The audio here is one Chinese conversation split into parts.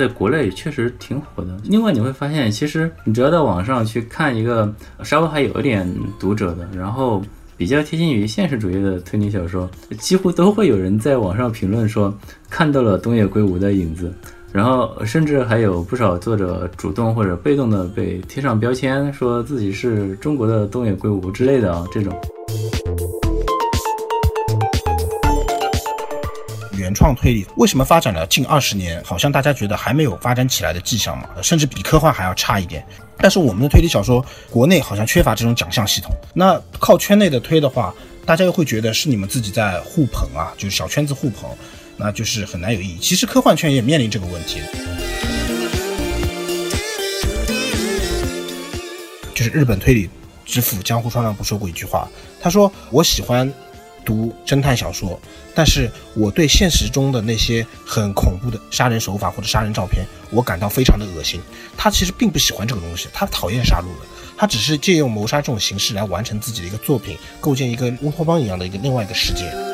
在国内确实挺火的。另外你会发现，其实你只要到网上去看一个稍微还有一点读者的，然后比较贴近于现实主义的推理小说，几乎都会有人在网上评论说看到了东野圭吾的影子。然后甚至还有不少作者主动或者被动的被贴上标签，说自己是中国的东野圭吾之类的啊，这种。原创推理为什么发展了近二十年，好像大家觉得还没有发展起来的迹象嘛？甚至比科幻还要差一点。但是我们的推理小说，国内好像缺乏这种奖项系统。那靠圈内的推的话，大家又会觉得是你们自己在互捧啊，就是小圈子互捧。那就是很难有意义。其实科幻圈也面临这个问题，就是日本推理之父江户川乱步说过一句话，他说：“我喜欢读侦探小说，但是我对现实中的那些很恐怖的杀人手法或者杀人照片，我感到非常的恶心。”他其实并不喜欢这个东西，他讨厌杀戮的，他只是借用谋杀这种形式来完成自己的一个作品，构建一个乌托邦一样的一个另外一个世界。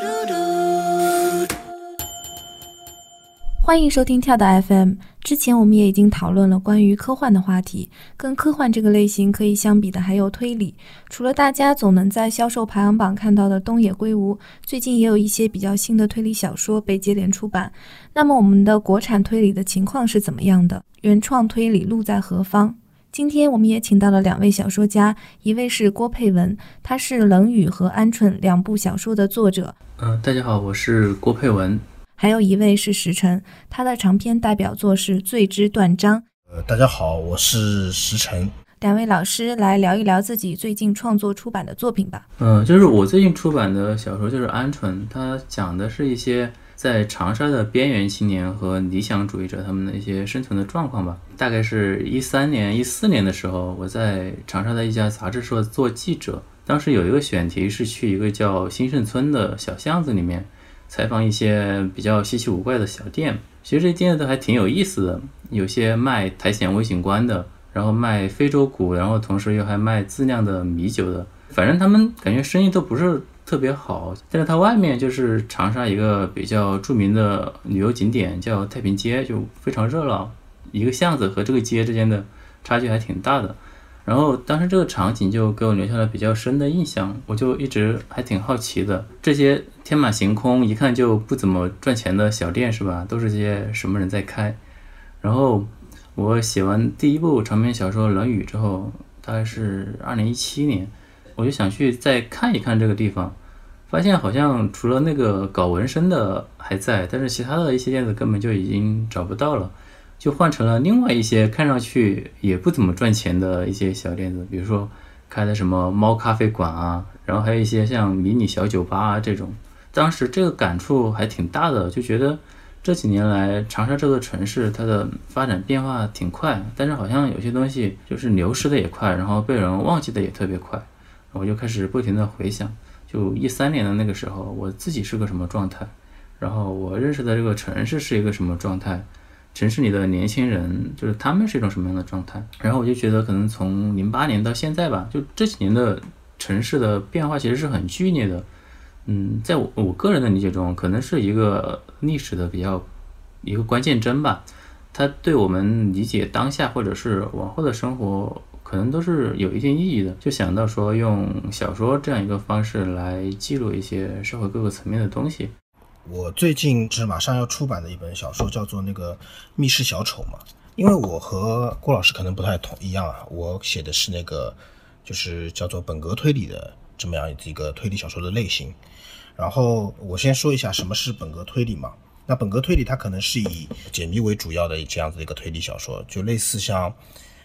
欢迎收听跳岛 FM。之前我们也已经讨论了关于科幻的话题，跟科幻这个类型可以相比的还有推理。除了大家总能在销售排行榜看到的东野圭吾，最近也有一些比较新的推理小说被接连出版。那么我们的国产推理的情况是怎么样的？原创推理路在何方？今天我们也请到了两位小说家，一位是郭佩文，他是《冷雨》和《鹌鹑》两部小说的作者。嗯，大家好，我是郭佩文。还有一位是石晨，他的长篇代表作是《罪之断章》。呃，大家好，我是石晨。两位老师来聊一聊自己最近创作出版的作品吧。嗯，就是我最近出版的小说就是《鹌鹑》，它讲的是一些在长沙的边缘青年和理想主义者他们的一些生存的状况吧。大概是一三年、一四年的时候，我在长沙的一家杂志社做记者，当时有一个选题是去一个叫兴盛村的小巷子里面。采访一些比较稀奇古怪的小店，其实这些店都还挺有意思的，有些卖苔藓微景观的，然后卖非洲鼓，然后同时又还卖自酿的米酒的，反正他们感觉生意都不是特别好。但是它外面就是长沙一个比较著名的旅游景点，叫太平街，就非常热闹，一个巷子和这个街之间的差距还挺大的。然后当时这个场景就给我留下了比较深的印象，我就一直还挺好奇的，这些天马行空、一看就不怎么赚钱的小店是吧？都是些什么人在开？然后我写完第一部长篇小说《冷雨》之后，大概是二零一七年，我就想去再看一看这个地方，发现好像除了那个搞纹身的还在，但是其他的一些店子根本就已经找不到了。就换成了另外一些看上去也不怎么赚钱的一些小店子，比如说开的什么猫咖啡馆啊，然后还有一些像迷你小酒吧啊这种。当时这个感触还挺大的，就觉得这几年来长沙这座城市它的发展变化挺快，但是好像有些东西就是流失的也快，然后被人忘记的也特别快。我就开始不停的回想，就一三年的那个时候，我自己是个什么状态，然后我认识的这个城市是一个什么状态。城市里的年轻人，就是他们是一种什么样的状态？然后我就觉得，可能从零八年到现在吧，就这几年的城市的变化其实是很剧烈的。嗯，在我我个人的理解中，可能是一个历史的比较一个关键针吧。它对我们理解当下或者是往后的生活，可能都是有一定意义的。就想到说，用小说这样一个方式来记录一些社会各个层面的东西。我最近是马上要出版的一本小说，叫做那个《密室小丑》嘛。因为我和郭老师可能不太同一样啊，我写的是那个就是叫做本格推理的这么样一个推理小说的类型。然后我先说一下什么是本格推理嘛。那本格推理它可能是以解谜为主要的这样子的一个推理小说，就类似像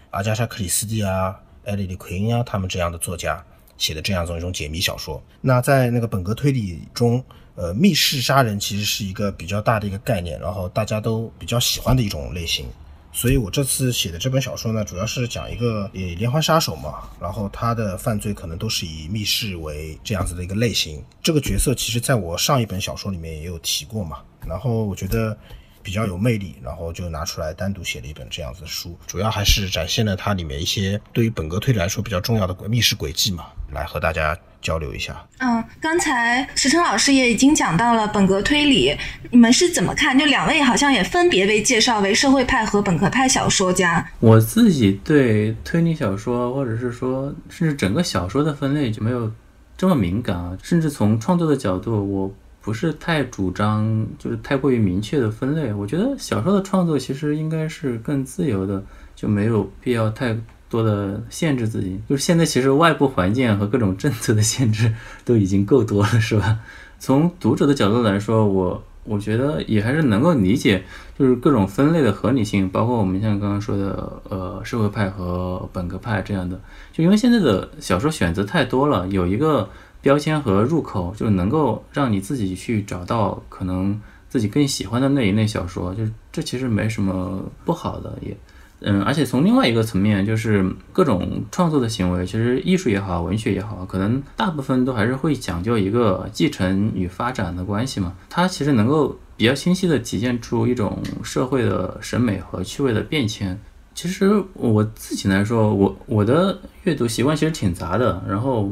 阿加莎·克里斯蒂啊、艾莉莉·奎因啊他们这样的作家写的这样一种解谜小说。那在那个本格推理中。呃，密室杀人其实是一个比较大的一个概念，然后大家都比较喜欢的一种类型。所以我这次写的这本小说呢，主要是讲一个呃连环杀手嘛，然后他的犯罪可能都是以密室为这样子的一个类型。这个角色其实在我上一本小说里面也有提过嘛。然后我觉得比较有魅力，然后就拿出来单独写了一本这样子的书，主要还是展现了它里面一些对于本格推理来说比较重要的密室轨迹嘛，来和大家交流一下。嗯，刚才石成老师也已经讲到了本格推理，你们是怎么看？就两位好像也分别被介绍为社会派和本格派小说家。我自己对推理小说，或者是说甚至整个小说的分类就没有这么敏感啊，甚至从创作的角度，我。不是太主张，就是太过于明确的分类。我觉得小说的创作其实应该是更自由的，就没有必要太多的限制自己。就是现在其实外部环境和各种政策的限制都已经够多了，是吧？从读者的角度来说，我我觉得也还是能够理解，就是各种分类的合理性，包括我们像刚刚说的，呃，社会派和本格派这样的。就因为现在的小说选择太多了，有一个。标签和入口就能够让你自己去找到可能自己更喜欢的那一类小说，就是这其实没什么不好的，也嗯，而且从另外一个层面，就是各种创作的行为，其实艺术也好，文学也好，可能大部分都还是会讲究一个继承与发展的关系嘛。它其实能够比较清晰地体现出一种社会的审美和趣味的变迁。其实我自己来说，我我的阅读习惯其实挺杂的，然后。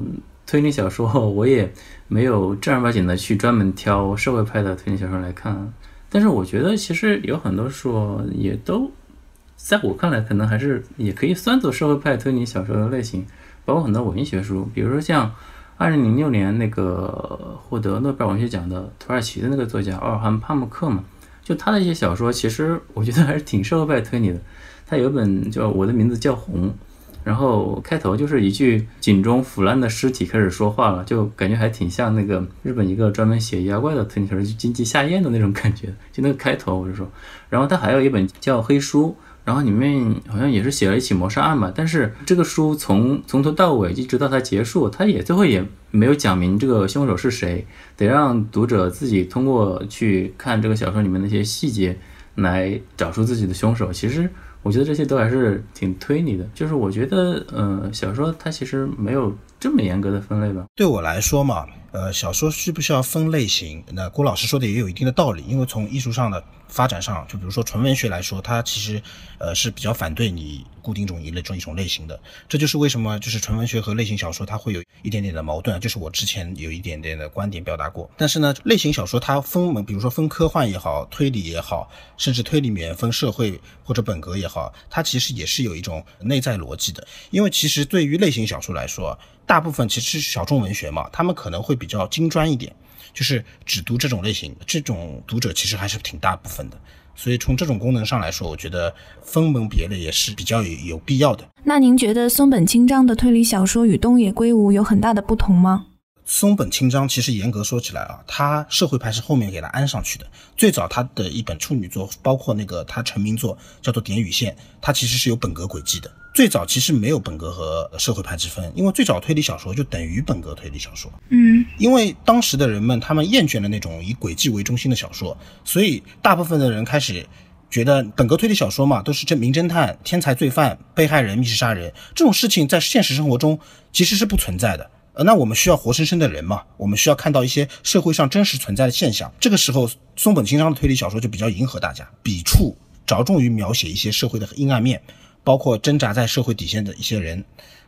推理小说我也没有正儿八经的去专门挑社会派的推理小说来看，但是我觉得其实有很多书也都在我看来可能还是也可以算作社会派推理小说的类型，包括很多文学书，比如说像二零零六年那个获得诺贝尔文学奖的土耳其的那个作家奥尔罕帕慕克嘛，就他的一些小说其实我觉得还是挺社会派推理的，他有一本叫《我的名字叫红》。然后开头就是一具井中腐烂的尸体开始说话了，就感觉还挺像那个日本一个专门写妖怪的推理小说，就经济下咽的那种感觉。就那个开头，我就说，然后他还有一本叫《黑书》，然后里面好像也是写了一起谋杀案吧。但是这个书从从头到尾一直到它结束，它也最后也没有讲明这个凶手是谁，得让读者自己通过去看这个小说里面那些细节来找出自己的凶手。其实。我觉得这些都还是挺推理的，就是我觉得，呃，小说它其实没有这么严格的分类吧。对我来说嘛，呃，小说需不需要分类型？那郭老师说的也有一定的道理，因为从艺术上的发展上，就比如说纯文学来说，它其实，呃，是比较反对你固定种一类这一种类型的。这就是为什么就是纯文学和类型小说它会有一点点的矛盾，就是我之前有一点点的观点表达过。但是呢，类型小说它分门，比如说分科幻也好，推理也好，甚至推理里面分社会或者本格也。好，它其实也是有一种内在逻辑的，因为其实对于类型小说来说，大部分其实小众文学嘛，他们可能会比较精专一点，就是只读这种类型，这种读者其实还是挺大部分的，所以从这种功能上来说，我觉得分门别类也是比较有有必要的。那您觉得松本清张的推理小说与东野圭吾有很大的不同吗？松本清张其实严格说起来啊，他社会派是后面给他安上去的。最早他的一本处女作，包括那个他成名作叫做《点与线》，它其实是有本格轨迹的。最早其实没有本格和社会派之分，因为最早推理小说就等于本格推理小说。嗯，因为当时的人们他们厌倦了那种以轨迹为中心的小说，所以大部分的人开始觉得本格推理小说嘛，都是这名侦探、天才罪犯、被害人、密室杀人这种事情，在现实生活中其实是不存在的。那我们需要活生生的人嘛？我们需要看到一些社会上真实存在的现象。这个时候，松本清张的推理小说就比较迎合大家，笔触着重于描写一些社会的阴暗面，包括挣扎在社会底线的一些人。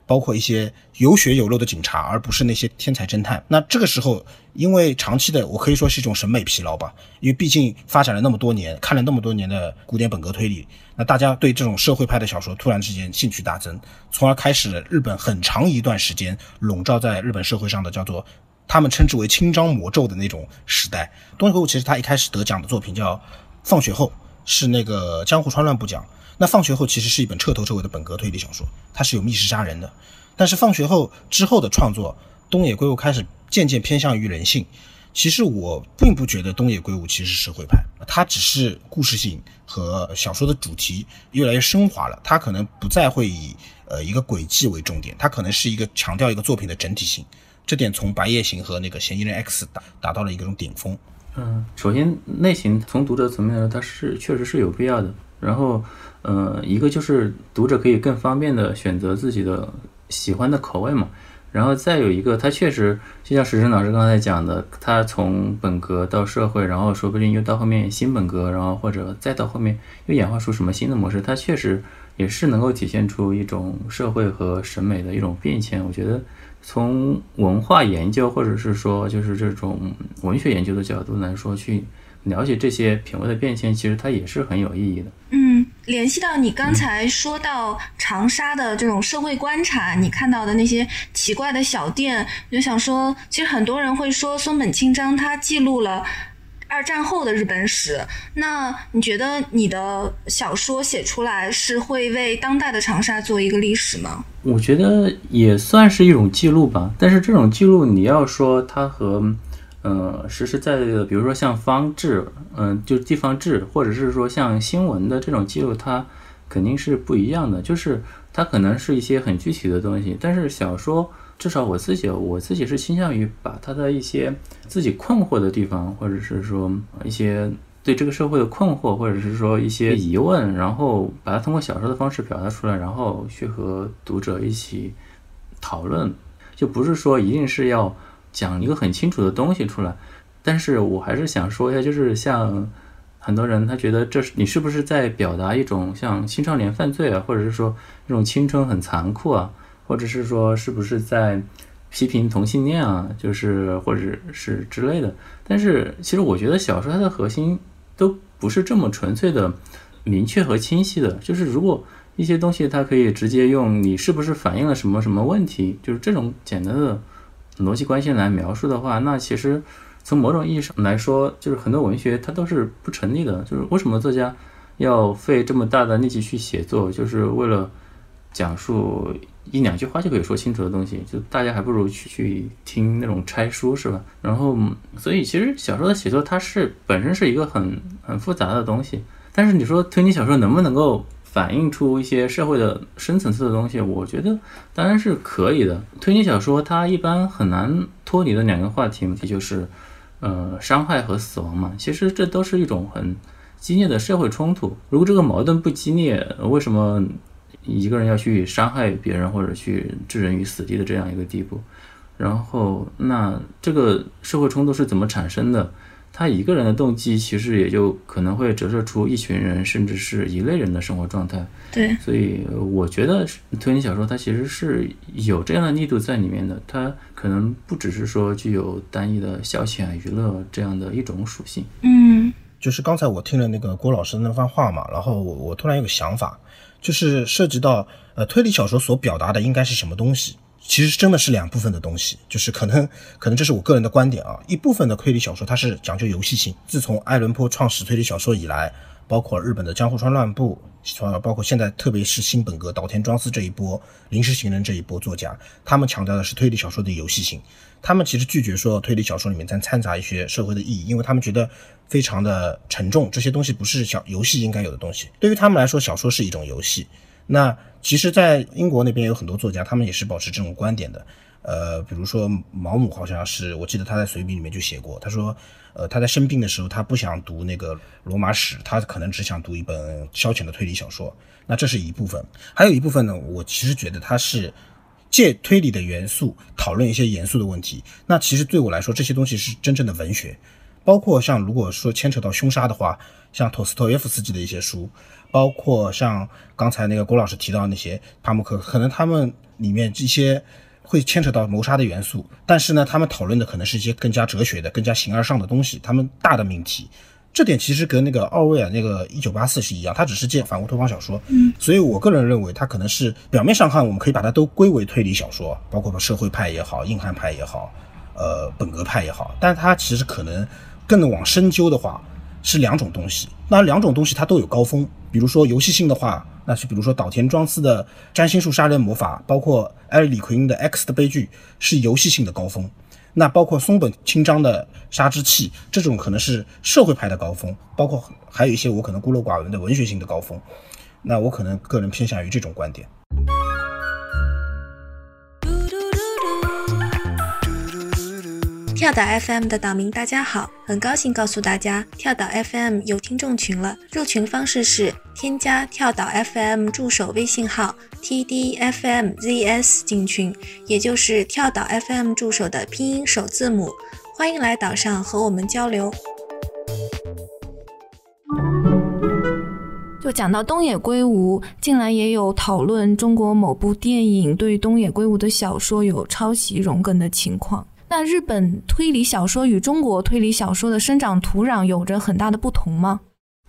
包括一些有血有肉的警察，而不是那些天才侦探。那这个时候，因为长期的，我可以说是一种审美疲劳吧。因为毕竟发展了那么多年，看了那么多年的古典本格推理，那大家对这种社会派的小说突然之间兴趣大增，从而开始了日本很长一段时间笼罩在日本社会上的叫做他们称之为清章魔咒的那种时代。东野圭吾其实他一开始得奖的作品叫《放学后》，是那个江户川乱步讲。那放学后其实是一本彻头彻尾的本格推理小说，它是有密室杀人的。但是放学后之后的创作，东野圭吾开始渐渐偏向于人性。其实我并不觉得东野圭吾其实是会派，他只是故事性和小说的主题越来越升华了。他可能不再会以呃一个轨迹为重点，他可能是一个强调一个作品的整体性。这点从《白夜行》和那个《嫌疑人 X》达达到了一种顶峰。嗯，首先类型从读者层面来说，它是确实是有必要的。然后。呃，一个就是读者可以更方便的选择自己的喜欢的口味嘛，然后再有一个，它确实就像石晨老师刚才讲的，他从本格到社会，然后说不定又到后面新本格，然后或者再到后面又演化出什么新的模式，它确实也是能够体现出一种社会和审美的一种变迁。我觉得从文化研究或者是说就是这种文学研究的角度来说，去了解这些品味的变迁，其实它也是很有意义的。嗯，联系到你刚才说到长沙的这种社会观察，你看到的那些奇怪的小店，我就想说，其实很多人会说松本清张他记录了二战后的日本史。那你觉得你的小说写出来是会为当代的长沙做一个历史吗？我觉得也算是一种记录吧，但是这种记录你要说它和呃，实实在在的，比如说像方志，嗯，就地方志，或者是说像新闻的这种记录，它肯定是不一样的。就是它可能是一些很具体的东西，但是小说，至少我自己，我自己是倾向于把他的一些自己困惑的地方，或者是说一些对这个社会的困惑，或者是说一些疑问，然后把它通过小说的方式表达出来，然后去和读者一起讨论，就不是说一定是要。讲一个很清楚的东西出来，但是我还是想说一下，就是像很多人他觉得这是你是不是在表达一种像青少年犯罪啊，或者是说这种青春很残酷啊，或者是说是不是在批评同性恋啊，就是或者是之类的。但是其实我觉得小说它的核心都不是这么纯粹的明确和清晰的，就是如果一些东西它可以直接用你是不是反映了什么什么问题，就是这种简单的。逻辑关系来描述的话，那其实从某种意义上来说，就是很多文学它都是不成立的。就是为什么作家要费这么大的力气去写作，就是为了讲述一两句话就可以说清楚的东西，就大家还不如去去听那种拆书，是吧？然后，所以其实小说的写作它是本身是一个很很复杂的东西，但是你说推理小说能不能够？反映出一些社会的深层次的东西，我觉得当然是可以的。推理小说它一般很难脱离的两个话题，就是，呃，伤害和死亡嘛。其实这都是一种很激烈的社会冲突。如果这个矛盾不激烈，为什么一个人要去伤害别人或者去置人于死地的这样一个地步？然后，那这个社会冲突是怎么产生的？他一个人的动机，其实也就可能会折射出一群人，甚至是一类人的生活状态。对，所以我觉得推理小说它其实是有这样的力度在里面的，它可能不只是说具有单一的消遣娱乐这样的一种属性。嗯，就是刚才我听了那个郭老师的那番话嘛，然后我我突然有个想法，就是涉及到呃推理小说所表达的应该是什么东西。其实真的是两部分的东西，就是可能可能这是我个人的观点啊。一部分的推理小说它是讲究游戏性，自从爱伦坡创始推理小说以来，包括日本的江户川乱步，啊包括现在特别是新本格岛田庄司这一波临时行人这一波作家，他们强调的是推理小说的游戏性。他们其实拒绝说推理小说里面再掺杂一些社会的意义，因为他们觉得非常的沉重，这些东西不是小游戏应该有的东西。对于他们来说，小说是一种游戏。那其实，在英国那边有很多作家，他们也是保持这种观点的。呃，比如说毛姆，好像是我记得他在随笔里面就写过，他说，呃，他在生病的时候，他不想读那个罗马史，他可能只想读一本消遣的推理小说。那这是一部分，还有一部分呢，我其实觉得他是借推理的元素讨论一些严肃的问题。那其实对我来说，这些东西是真正的文学。包括像如果说牵扯到凶杀的话，像托斯托耶夫斯基的一些书，包括像刚才那个郭老师提到那些帕慕克，可能他们里面这些会牵扯到谋杀的元素，但是呢，他们讨论的可能是一些更加哲学的、更加形而上的东西，他们大的命题。这点其实跟那个奥威尔那个一九八四是一样，它只是借反乌托邦小说，嗯，所以我个人认为它可能是表面上看我们可以把它都归为推理小说，包括社会派也好、硬汉派也好、呃本格派也好，但它其实可能。更往深究的话，是两种东西。那两种东西它都有高峰。比如说游戏性的话，那是比如说岛田庄司的占星术杀人魔法，包括艾里奎因的 X 的悲剧，是游戏性的高峰。那包括松本清张的杀之气，这种可能是社会派的高峰。包括还有一些我可能孤陋寡闻的文学性的高峰。那我可能个人偏向于这种观点。跳岛 FM 的岛民，大家好，很高兴告诉大家，跳岛 FM 有听众群了。入群方式是添加跳岛 FM 助手微信号 tdfmzs 进群，也就是跳岛 FM 助手的拼音首字母。欢迎来岛上和我们交流。就讲到东野圭吾，近来也有讨论中国某部电影对东野圭吾的小说有抄袭融梗的情况。那日本推理小说与中国推理小说的生长土壤有着很大的不同吗？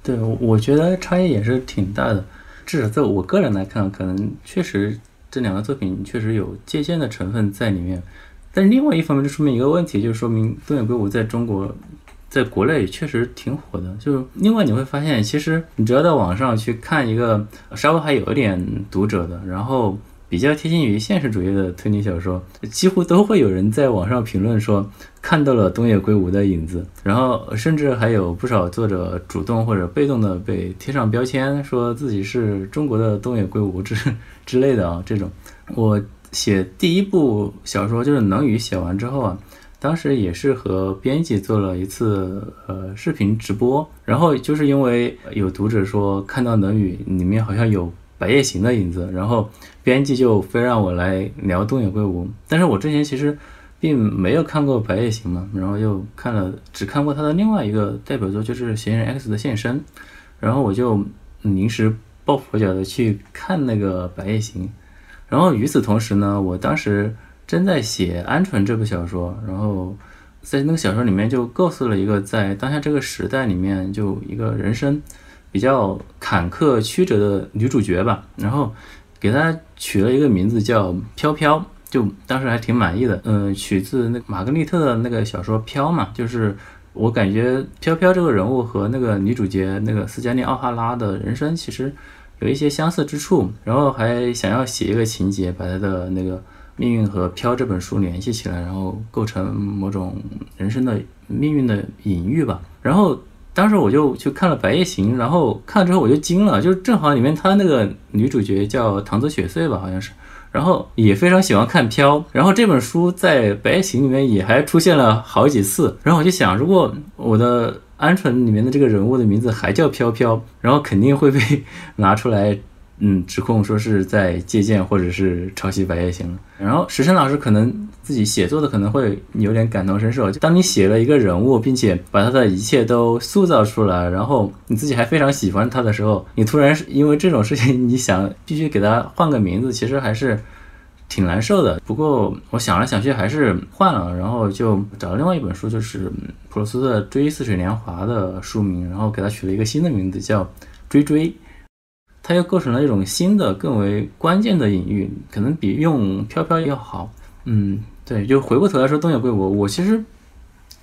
对，我觉得差异也是挺大的。至少在我个人来看，可能确实这两个作品确实有借鉴的成分在里面。但另外一方面，就说明一个问题，就是说明东野圭吾在中国，在国内确实挺火的。就另外你会发现，其实你只要在网上去看一个稍微还有一点读者的，然后。比较贴近于现实主义的推理小说，几乎都会有人在网上评论说看到了东野圭吾的影子，然后甚至还有不少作者主动或者被动的被贴上标签，说自己是中国的东野圭吾之之类的啊。这种我写第一部小说就是《能语》写完之后啊，当时也是和编辑做了一次呃视频直播，然后就是因为有读者说看到《能语》里面好像有。白夜行的影子，然后编辑就非让我来聊东野圭吾，但是我之前其实并没有看过白夜行嘛，然后又看了只看过他的另外一个代表作就是嫌疑人 X 的现身，然后我就临时抱佛脚的去看那个白夜行，然后与此同时呢，我当时正在写鹌鹑这部小说，然后在那个小说里面就构思了一个在当下这个时代里面就一个人生。比较坎坷曲折的女主角吧，然后给他取了一个名字叫飘飘，就当时还挺满意的。嗯，取自那玛格丽特的那个小说《飘》嘛，就是我感觉飘飘这个人物和那个女主角那个斯嘉丽奥哈拉的人生其实有一些相似之处，然后还想要写一个情节，把她的那个命运和《飘》这本书联系起来，然后构成某种人生的命运的隐喻吧，然后。当时我就去看了《白夜行》，然后看了之后我就惊了，就是正好里面他那个女主角叫唐泽雪穗吧，好像是，然后也非常喜欢看《飘》，然后这本书在《白夜行》里面也还出现了好几次，然后我就想，如果我的鹌鹑里面的这个人物的名字还叫飘飘，然后肯定会被 拿出来。嗯，指控说是在借鉴或者是抄袭《白夜行》。然后石晨老师可能自己写作的可能会有点感同身受。当你写了一个人物，并且把他的一切都塑造出来，然后你自己还非常喜欢他的时候，你突然因为这种事情，你想必须给他换个名字，其实还是挺难受的。不过我想来想去还是换了，然后就找了另外一本书，就是普鲁斯特《追似水年华》的书名，然后给他取了一个新的名字，叫《追追》。它又构成了一种新的、更为关键的隐喻，可能比用飘飘要好。嗯，对，就回过头来说东野圭吾，我其实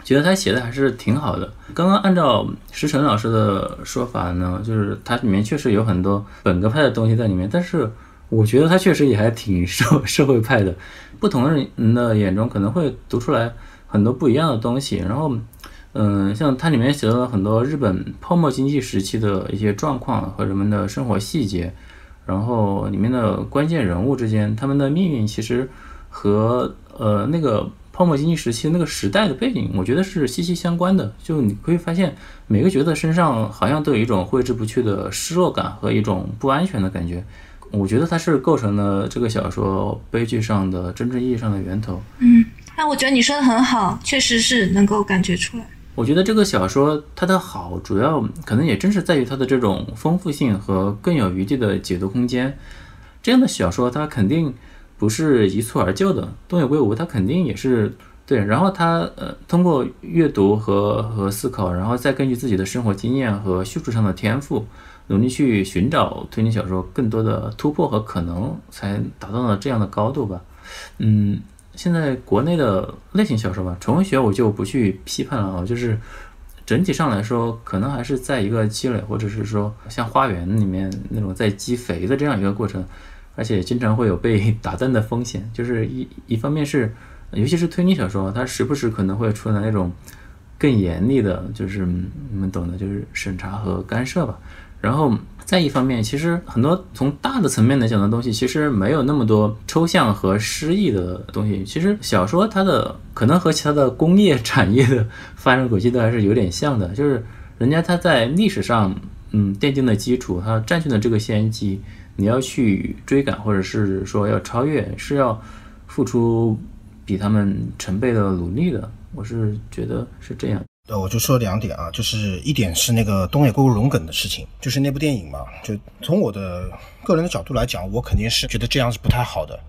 觉得他写的还是挺好的。刚刚按照石晨老师的说法呢，就是它里面确实有很多本格派的东西在里面，但是我觉得他确实也还挺社社会派的。不同人的眼中可能会读出来很多不一样的东西，然后。嗯，像它里面写了很多日本泡沫经济时期的一些状况和人们的生活细节，然后里面的关键人物之间，他们的命运其实和呃那个泡沫经济时期那个时代的背景，我觉得是息息相关的。就你可以发现，每个角色身上好像都有一种挥之不去的失落感和一种不安全的感觉。我觉得它是构成了这个小说悲剧上的真正意义上的源头。嗯，那我觉得你说的很好，确实是能够感觉出来。我觉得这个小说它的好，主要可能也正是在于它的这种丰富性和更有余地的解读空间。这样的小说它肯定不是一蹴而就的，东野圭吾他肯定也是对。然后他呃通过阅读和和思考，然后再根据自己的生活经验和叙述上的天赋，努力去寻找推理小说更多的突破和可能，才达到了这样的高度吧。嗯。现在国内的类型小说吧，纯文学我就不去批判了啊，就是整体上来说，可能还是在一个积累，或者是说像花园里面那种在积肥的这样一个过程，而且经常会有被打断的风险。就是一一方面是，尤其是推理小说，它时不时可能会出来那种更严厉的，就是你们懂的，就是审查和干涉吧。然后再一方面，其实很多从大的层面来讲的东西，其实没有那么多抽象和诗意的东西。其实小说它的可能和其他的工业产业的发展轨迹都还是有点像的，就是人家他在历史上嗯奠定的基础，他占据了这个先机，你要去追赶或者是说要超越，是要付出比他们成倍的努力的。我是觉得是这样。呃，我就说两点啊，就是一点是那个东野圭吾龙梗的事情，就是那部电影嘛，就从我的个人的角度来讲，我肯定是觉得这样是不太好的，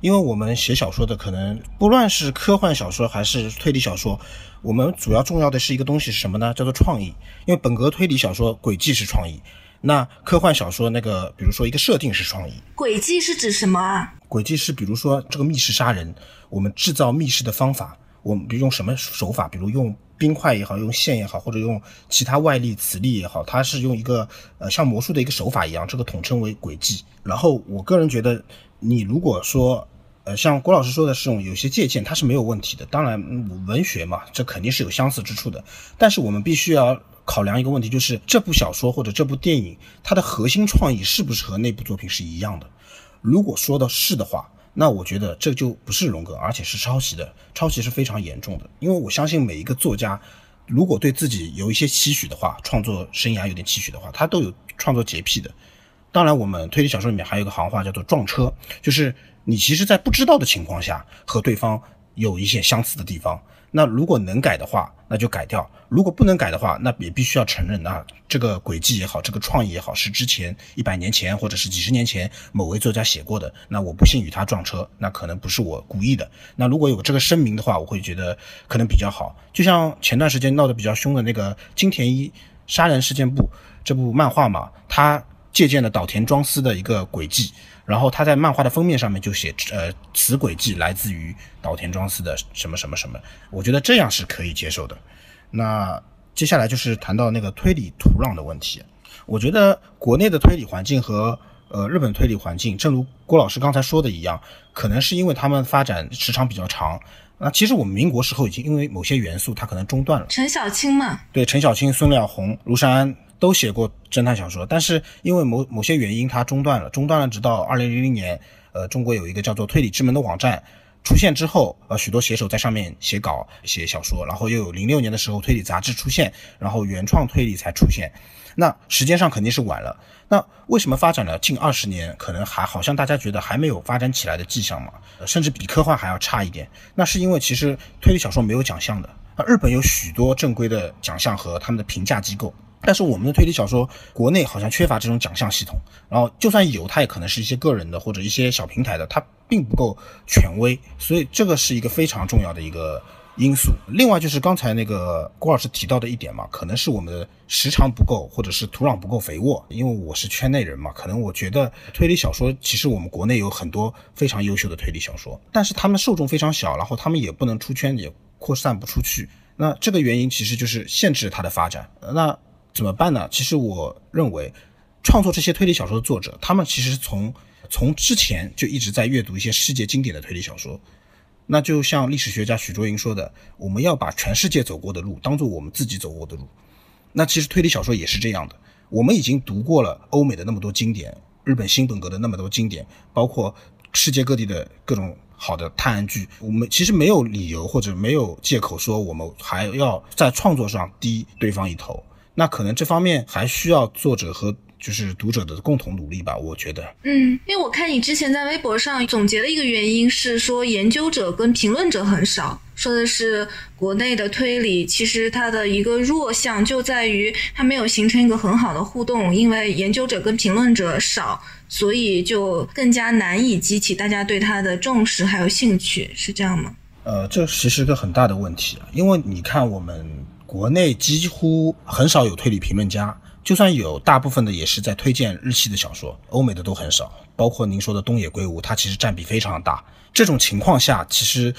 因为我们写小说的可能不论是科幻小说还是推理小说，我们主要重要的是一个东西是什么呢？叫做创意。因为本格推理小说轨迹是创意，那科幻小说那个比如说一个设定是创意。轨迹是指什么啊？轨迹是比如说这个密室杀人，我们制造密室的方法，我们比如用什么手法，比如用。冰块也好，用线也好，或者用其他外力、磁力也好，它是用一个呃像魔术的一个手法一样，这个统称为轨迹。然后我个人觉得，你如果说呃像郭老师说的这种有些借鉴，它是没有问题的。当然，文学嘛，这肯定是有相似之处的。但是我们必须要考量一个问题，就是这部小说或者这部电影，它的核心创意是不是和那部作品是一样的？如果说的是的话。那我觉得这就不是荣格，而且是抄袭的，抄袭是非常严重的。因为我相信每一个作家，如果对自己有一些期许的话，创作生涯有点期许的话，他都有创作洁癖的。当然，我们推理小说里面还有一个行话叫做撞车，就是你其实在不知道的情况下和对方有一些相似的地方。那如果能改的话，那就改掉；如果不能改的话，那也必须要承认啊，这个轨迹也好，这个创意也好，是之前一百年前或者是几十年前某位作家写过的。那我不幸与他撞车，那可能不是我故意的。那如果有这个声明的话，我会觉得可能比较好。就像前段时间闹得比较凶的那个金田一杀人事件簿这部漫画嘛，他借鉴了岛田庄司的一个轨迹。然后他在漫画的封面上面就写，呃，此轨迹来自于岛田庄司的什么什么什么，我觉得这样是可以接受的。那接下来就是谈到那个推理土壤的问题，我觉得国内的推理环境和呃日本推理环境，正如郭老师刚才说的一样，可能是因为他们发展时长比较长。那其实我们民国时候已经因为某些元素它可能中断了。陈小青嘛，对，陈小青、孙了红、卢山安。都写过侦探小说，但是因为某某些原因，它中断了。中断了，直到二零零零年，呃，中国有一个叫做“推理之门”的网站出现之后，呃，许多写手在上面写稿、写小说。然后又有零六年的时候，推理杂志出现，然后原创推理才出现。那时间上肯定是晚了。那为什么发展了近二十年，可能还好像大家觉得还没有发展起来的迹象嘛？甚至比科幻还要差一点。那是因为其实推理小说没有奖项的。那日本有许多正规的奖项和他们的评价机构。但是我们的推理小说国内好像缺乏这种奖项系统，然后就算有，它也可能是一些个人的或者一些小平台的，它并不够权威，所以这个是一个非常重要的一个因素。另外就是刚才那个郭老师提到的一点嘛，可能是我们的时长不够，或者是土壤不够肥沃。因为我是圈内人嘛，可能我觉得推理小说其实我们国内有很多非常优秀的推理小说，但是他们受众非常小，然后他们也不能出圈，也扩散不出去。那这个原因其实就是限制它的发展。那怎么办呢？其实我认为，创作这些推理小说的作者，他们其实从从之前就一直在阅读一些世界经典的推理小说。那就像历史学家许卓云说的，我们要把全世界走过的路当做我们自己走过的路。那其实推理小说也是这样的。我们已经读过了欧美的那么多经典，日本新本格的那么多经典，包括世界各地的各种好的探案剧，我们其实没有理由或者没有借口说我们还要在创作上低对方一头。那可能这方面还需要作者和就是读者的共同努力吧，我觉得。嗯，因为我看你之前在微博上总结的一个原因是说研究者跟评论者很少，说的是国内的推理其实它的一个弱项就在于它没有形成一个很好的互动，因为研究者跟评论者少，所以就更加难以激起大家对它的重视还有兴趣，是这样吗？呃，这其实是个很大的问题啊，因为你看我们。国内几乎很少有推理评论家，就算有，大部分的也是在推荐日系的小说，欧美的都很少。包括您说的东野圭吾，他其实占比非常大。这种情况下，其实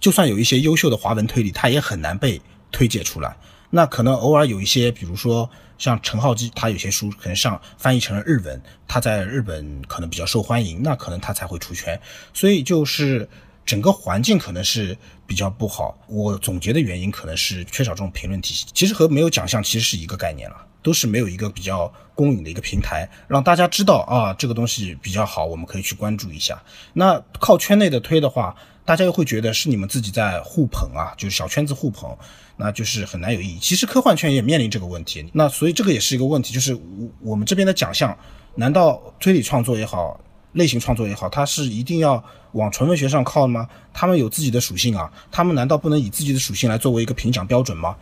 就算有一些优秀的华文推理，他也很难被推介出来。那可能偶尔有一些，比如说像陈浩基，他有些书可能上翻译成了日文，他在日本可能比较受欢迎，那可能他才会出圈。所以就是。整个环境可能是比较不好，我总结的原因可能是缺少这种评论体系。其实和没有奖项其实是一个概念了。都是没有一个比较公允的一个平台，让大家知道啊这个东西比较好，我们可以去关注一下。那靠圈内的推的话，大家又会觉得是你们自己在互捧啊，就是小圈子互捧，那就是很难有意义。其实科幻圈也面临这个问题，那所以这个也是一个问题，就是我我们这边的奖项，难道推理创作也好，类型创作也好，它是一定要往纯文学上靠吗？他们有自己的属性啊，他们难道不能以自己的属性来作为一个评奖标准吗？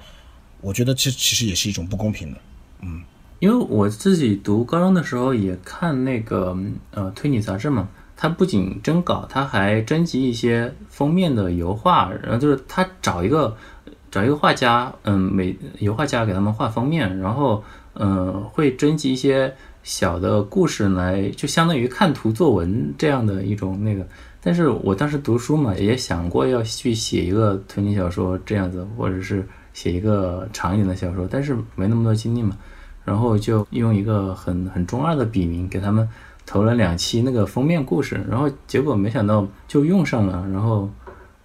我觉得这其实也是一种不公平的。嗯，因为我自己读高中的时候也看那个呃推理杂志嘛，它不仅征稿，它还征集一些封面的油画，然后就是他找一个找一个画家，嗯，美油画家给他们画封面，然后嗯会征集一些小的故事来，就相当于看图作文这样的一种那个。但是我当时读书嘛，也想过要去写一个推理小说这样子，或者是。写一个长一点的小说，但是没那么多精力嘛，然后就用一个很很中二的笔名给他们投了两期那个封面故事，然后结果没想到就用上了，然后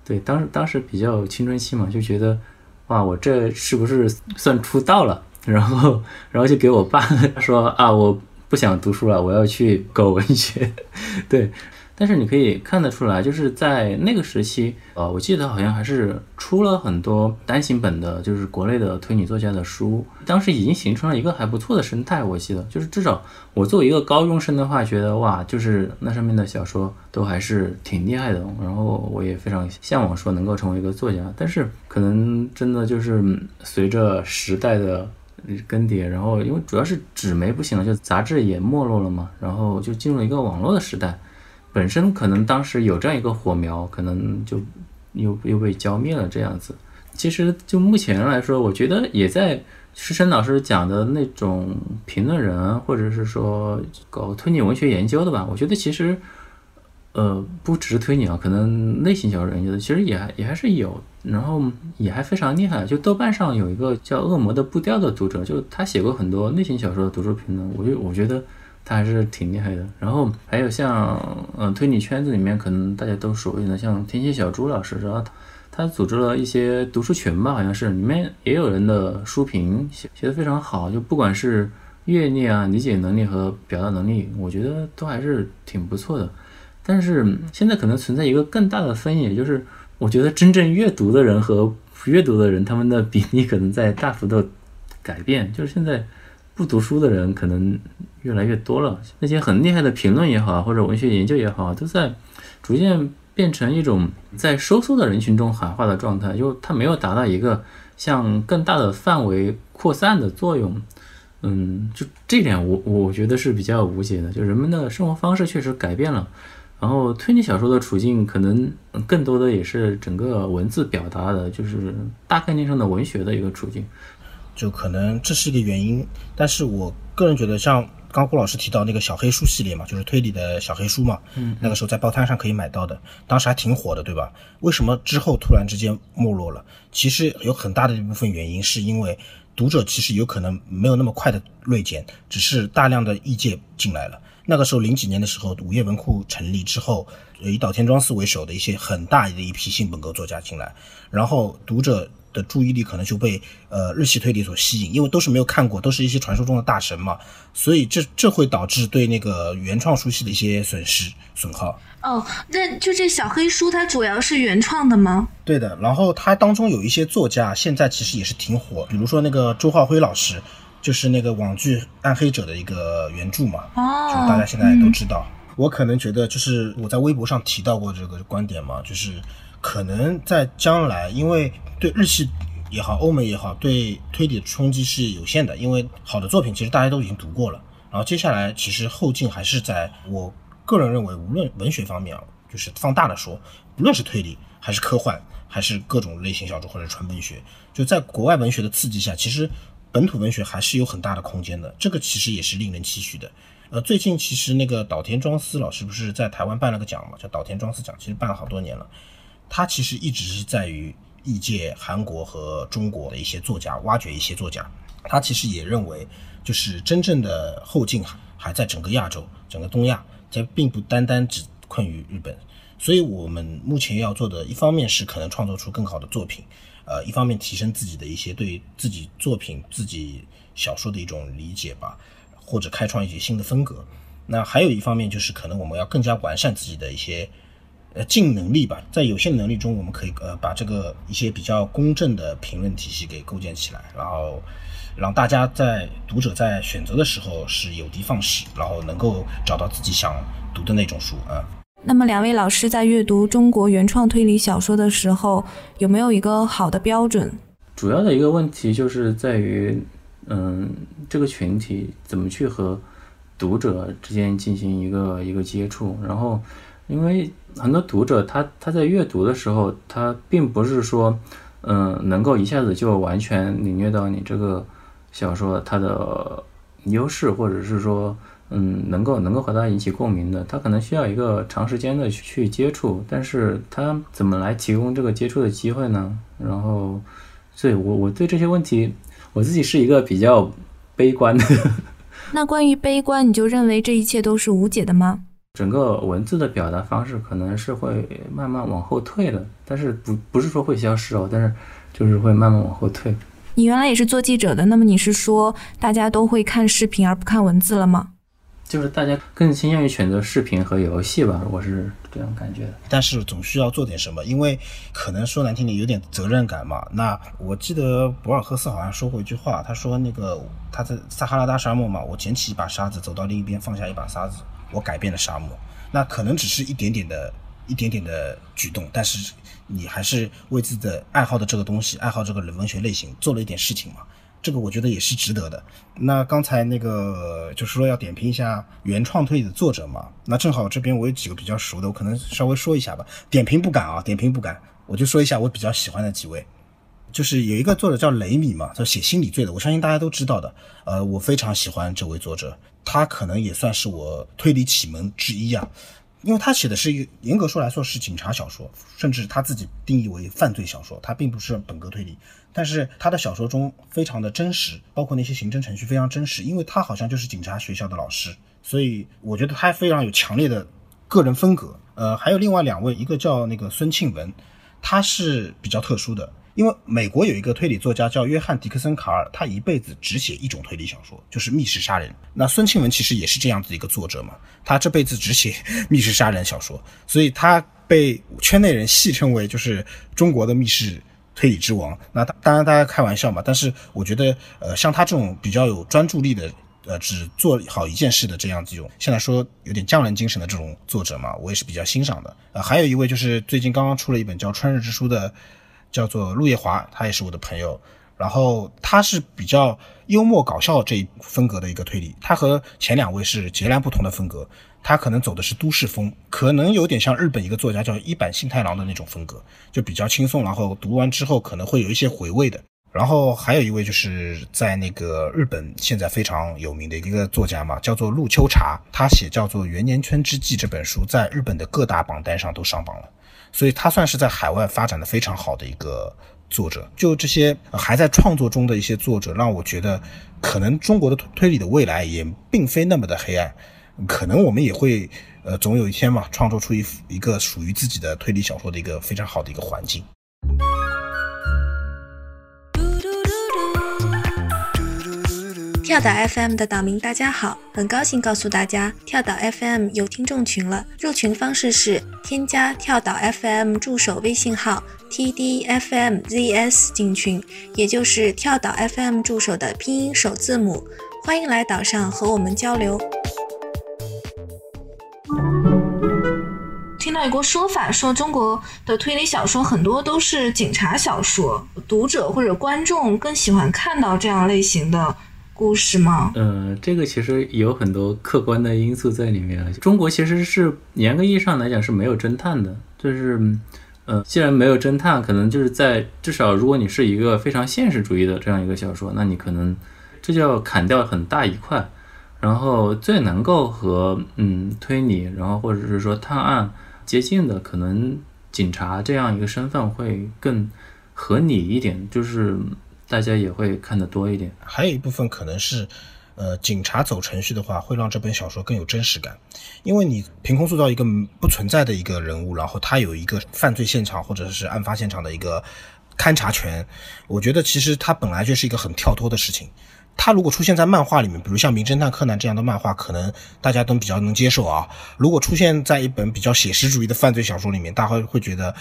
对当时当时比较青春期嘛，就觉得哇，我这是不是算出道了？然后然后就给我爸说啊，我不想读书了，我要去搞文学，对。但是你可以看得出来，就是在那个时期，呃，我记得好像还是出了很多单行本的，就是国内的推理作家的书。当时已经形成了一个还不错的生态。我记得，就是至少我作为一个高中生的话，觉得哇，就是那上面的小说都还是挺厉害的。然后我也非常向往说能够成为一个作家。但是可能真的就是随着时代的更迭，然后因为主要是纸媒不行了，就杂志也没落了嘛，然后就进入了一个网络的时代。本身可能当时有这样一个火苗，可能就又又被浇灭了这样子。其实就目前来说，我觉得也在师生老师讲的那种评论人，或者是说搞推理文学研究的吧。我觉得其实，呃，不只是推理啊，可能类型小说研究的其实也还也还是有，然后也还非常厉害。就豆瓣上有一个叫《恶魔的步调》的读者，就他写过很多类型小说的读书评论，我就我觉得。他还是挺厉害的。然后还有像，嗯，推理圈子里面可能大家都熟悉的，像天蝎小猪老师，然后他他组织了一些读书群吧，好像是里面也有人的书评写写的非常好，就不管是阅历啊、理解能力和表达能力，我觉得都还是挺不错的。但是现在可能存在一个更大的分野，就是我觉得真正阅读的人和不阅读的人，他们的比例可能在大幅的改变，就是现在。不读书的人可能越来越多了，那些很厉害的评论也好，或者文学研究也好，都在逐渐变成一种在收缩的人群中喊话的状态，就它没有达到一个向更大的范围扩散的作用。嗯，就这点我我觉得是比较无解的。就人们的生活方式确实改变了，然后推理小说的处境可能更多的也是整个文字表达的，就是大概念上的文学的一个处境。就可能这是一个原因，但是我个人觉得，像刚胡老师提到那个小黑书系列嘛，就是推理的小黑书嘛，嗯，那个时候在报摊上可以买到的，当时还挺火的，对吧？为什么之后突然之间没落了？其实有很大的一部分原因，是因为读者其实有可能没有那么快的锐减，只是大量的异界进来了。那个时候零几年的时候，午夜文库成立之后，以岛田庄司为首的一些很大的一批新本格作家进来，然后读者。的注意力可能就被呃日系推理所吸引，因为都是没有看过，都是一些传说中的大神嘛，所以这这会导致对那个原创书系的一些损失损耗。哦，那就这小黑书它主要是原创的吗？对的，然后它当中有一些作家现在其实也是挺火，比如说那个周浩辉老师，就是那个网剧《暗黑者》的一个原著嘛，哦，就大家现在都知道。我可能觉得就是我在微博上提到过这个观点嘛，就是可能在将来因为。对日系也好，欧美也好，对推理的冲击是有限的，因为好的作品其实大家都已经读过了。然后接下来其实后劲还是在我个人认为，无论文学方面啊，就是放大的说，无论是推理还是科幻，还是各种类型小说或者纯文学，就在国外文学的刺激下，其实本土文学还是有很大的空间的。这个其实也是令人期许的。呃，最近其实那个岛田庄司老师不是在台湾办了个奖嘛，叫岛田庄司奖，其实办了好多年了。他其实一直是在于。异界韩国和中国的一些作家挖掘一些作家，他其实也认为，就是真正的后劲还在整个亚洲，整个东亚，这并不单单只困于日本。所以我们目前要做的，一方面是可能创作出更好的作品，呃，一方面提升自己的一些对自己作品、自己小说的一种理解吧，或者开创一些新的风格。那还有一方面就是可能我们要更加完善自己的一些呃尽能力吧，在有限能力中，我们可以呃把这个一些比较公正的评论体系给构建起来，然后让大家在读者在选择的时候是有的放矢，然后能够找到自己想读的那种书啊。那么，两位老师在阅读中国原创推理小说的时候，有没有一个好的标准？主要的一个问题就是在于，嗯，这个群体怎么去和读者之间进行一个一个接触。然后，因为很多读者他他在阅读的时候，他并不是说，嗯，能够一下子就完全领略到你这个小说它的优势，或者是说。嗯，能够能够和他引起共鸣的，他可能需要一个长时间的去接触，但是他怎么来提供这个接触的机会呢？然后，所以我我对这些问题，我自己是一个比较悲观的。那关于悲观，你就认为这一切都是无解的吗？整个文字的表达方式可能是会慢慢往后退的，但是不不是说会消失哦，但是就是会慢慢往后退。你原来也是做记者的，那么你是说大家都会看视频而不看文字了吗？就是大家更倾向于选择视频和游戏吧，我是这样感觉的。但是总需要做点什么，因为可能说难听点，有点责任感嘛。那我记得博尔赫斯好像说过一句话，他说那个他在撒哈拉大沙漠嘛，我捡起一把沙子，走到另一边放下一把沙子，我改变了沙漠。那可能只是一点点的、一点点的举动，但是你还是为自己的爱好的这个东西、爱好这个文学类型做了一点事情嘛。这个我觉得也是值得的。那刚才那个就是说要点评一下原创推理的作者嘛，那正好这边我有几个比较熟的，我可能稍微说一下吧。点评不敢啊，点评不敢，我就说一下我比较喜欢的几位。就是有一个作者叫雷米嘛，他写心理罪的，我相信大家都知道的。呃，我非常喜欢这位作者，他可能也算是我推理启蒙之一啊。因为他写的是一严格说来说是警察小说，甚至他自己定义为犯罪小说，他并不是本格推理。但是他的小说中非常的真实，包括那些刑侦程序非常真实，因为他好像就是警察学校的老师，所以我觉得他非常有强烈的个人风格。呃，还有另外两位，一个叫那个孙庆文，他是比较特殊的。因为美国有一个推理作家叫约翰·迪克森·卡尔，他一辈子只写一种推理小说，就是密室杀人。那孙庆文其实也是这样子一个作者嘛，他这辈子只写密室杀人小说，所以他被圈内人戏称为就是中国的密室推理之王。那当然大家开玩笑嘛，但是我觉得，呃，像他这种比较有专注力的，呃，只做好一件事的这样子有，现在说有点匠人精神的这种作者嘛，我也是比较欣赏的。呃，还有一位就是最近刚刚出了一本叫《春日之书》的。叫做陆夜华，他也是我的朋友。然后他是比较幽默搞笑这一风格的一个推理，他和前两位是截然不同的风格。他可能走的是都市风，可能有点像日本一个作家叫一坂幸太郎的那种风格，就比较轻松。然后读完之后可能会有一些回味的。然后还有一位就是在那个日本现在非常有名的一个作家嘛，叫做陆秋茶，他写叫做《元年圈之际》这本书，在日本的各大榜单上都上榜了。所以他算是在海外发展的非常好的一个作者。就这些还在创作中的一些作者，让我觉得，可能中国的推理的未来也并非那么的黑暗。可能我们也会，呃，总有一天嘛，创作出一一个属于自己的推理小说的一个非常好的一个环境。跳岛 FM 的岛民，大家好，很高兴告诉大家，跳岛 FM 有听众群了。入群方式是添加跳岛 FM 助手微信号 tdfmzs 进群，也就是跳岛 FM 助手的拼音首字母。欢迎来岛上和我们交流。听到一个说法，说中国的推理小说很多都是警察小说，读者或者观众更喜欢看到这样类型的。故事吗？呃，这个其实有很多客观的因素在里面。中国其实是严格意义上来讲是没有侦探的，就是，呃，既然没有侦探，可能就是在至少如果你是一个非常现实主义的这样一个小说，那你可能这就要砍掉很大一块。然后最能够和嗯推理，然后或者是说探案接近的，可能警察这样一个身份会更合理一点，就是。大家也会看得多一点，还有一部分可能是，呃，警察走程序的话，会让这本小说更有真实感，因为你凭空塑造一个不存在的一个人物，然后他有一个犯罪现场或者是案发现场的一个勘查权，我觉得其实他本来就是一个很跳脱的事情。他如果出现在漫画里面，比如像《名侦探柯南》这样的漫画，可能大家都比较能接受啊。如果出现在一本比较写实主义的犯罪小说里面，大家会会觉得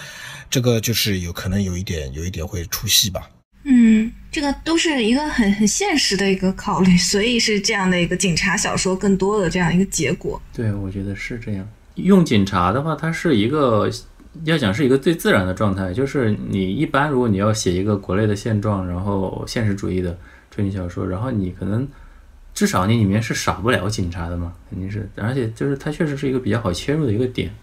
这个就是有可能有一点有一点会出戏吧。嗯，这个都是一个很很现实的一个考虑，所以是这样的一个警察小说更多的这样一个结果。对，我觉得是这样。用警察的话，它是一个要讲是一个最自然的状态，就是你一般如果你要写一个国内的现状，然后现实主义的推理小说，然后你可能至少你里面是少不了警察的嘛，肯定是，而且就是它确实是一个比较好切入的一个点。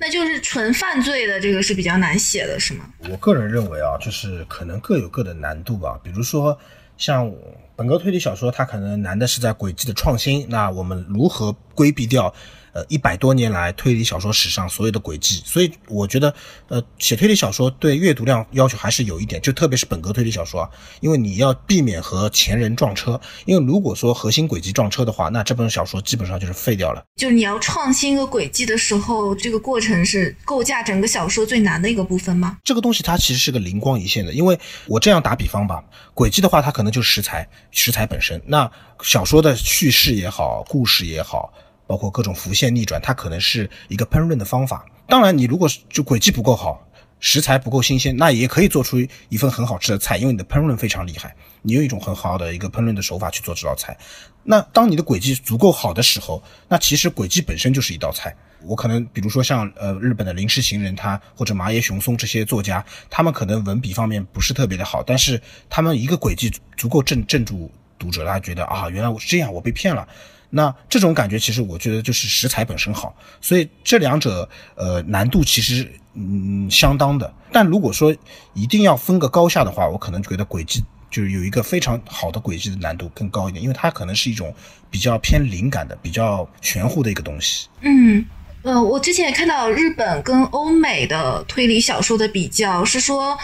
那就是纯犯罪的这个是比较难写的，是吗？我个人认为啊，就是可能各有各的难度吧。比如说，像本格推理小说，它可能难的是在轨迹的创新。那我们如何规避掉？呃，一百多年来推理小说史上所有的轨迹，所以我觉得，呃，写推理小说对阅读量要求还是有一点，就特别是本格推理小说啊，因为你要避免和前人撞车，因为如果说核心轨迹撞车的话，那这本小说基本上就是废掉了。就是你要创新一个轨迹的时候，这个过程是构架整个小说最难的一个部分吗？这个东西它其实是个灵光一现的，因为我这样打比方吧，轨迹的话，它可能就是食材，食材本身。那小说的叙事也好，故事也好。包括各种浮现逆转，它可能是一个烹饪的方法。当然，你如果就轨迹不够好，食材不够新鲜，那也可以做出一份很好吃的菜，因为你的烹饪非常厉害，你有一种很好的一个烹饪的手法去做这道菜。那当你的轨迹足够好的时候，那其实轨迹本身就是一道菜。我可能比如说像呃日本的临时行人，他或者麻野雄松这些作家，他们可能文笔方面不是特别的好，但是他们一个轨迹足够镇镇住读者，他觉得啊，原来我是这样，我被骗了。那这种感觉，其实我觉得就是食材本身好，所以这两者呃难度其实嗯相当的。但如果说一定要分个高下的话，我可能觉得轨迹就是有一个非常好的轨迹的难度更高一点，因为它可能是一种比较偏灵感的、比较玄乎的一个东西。嗯，呃，我之前也看到日本跟欧美的推理小说的比较，是说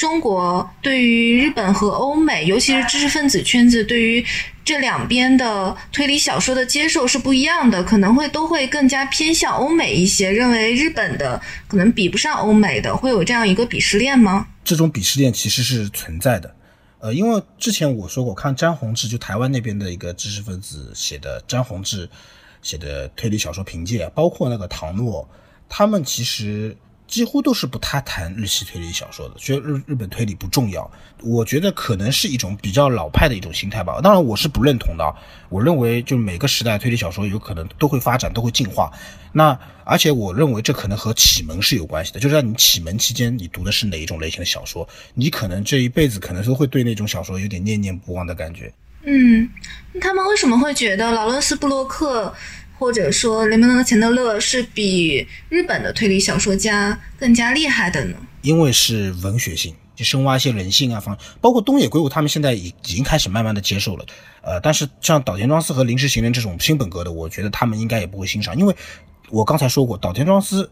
中国对于日本和欧美，尤其是知识分子圈子对于。这两边的推理小说的接受是不一样的，可能会都会更加偏向欧美一些，认为日本的可能比不上欧美的，会有这样一个鄙视链吗？这种鄙视链其实是存在的，呃，因为之前我说过，看詹宏志就台湾那边的一个知识分子写的詹宏志写的推理小说凭借，包括那个唐诺，他们其实。几乎都是不太谈日系推理小说的，觉得日日本推理不重要。我觉得可能是一种比较老派的一种心态吧。当然，我是不认同的。我认为，就每个时代推理小说有可能都会发展，都会进化。那而且，我认为这可能和启蒙是有关系的。就是在你启蒙期间，你读的是哪一种类型的小说，你可能这一辈子可能都会对那种小说有点念念不忘的感觉。嗯，他们为什么会觉得劳伦斯布洛克？或者说，雷蒙德·钱德勒是比日本的推理小说家更加厉害的呢？因为是文学性，就深挖一些人性啊，方包括东野圭吾他们现在已已经开始慢慢的接受了。呃，但是像岛田庄司和临时行人这种新本格的，我觉得他们应该也不会欣赏，因为我刚才说过，岛田庄司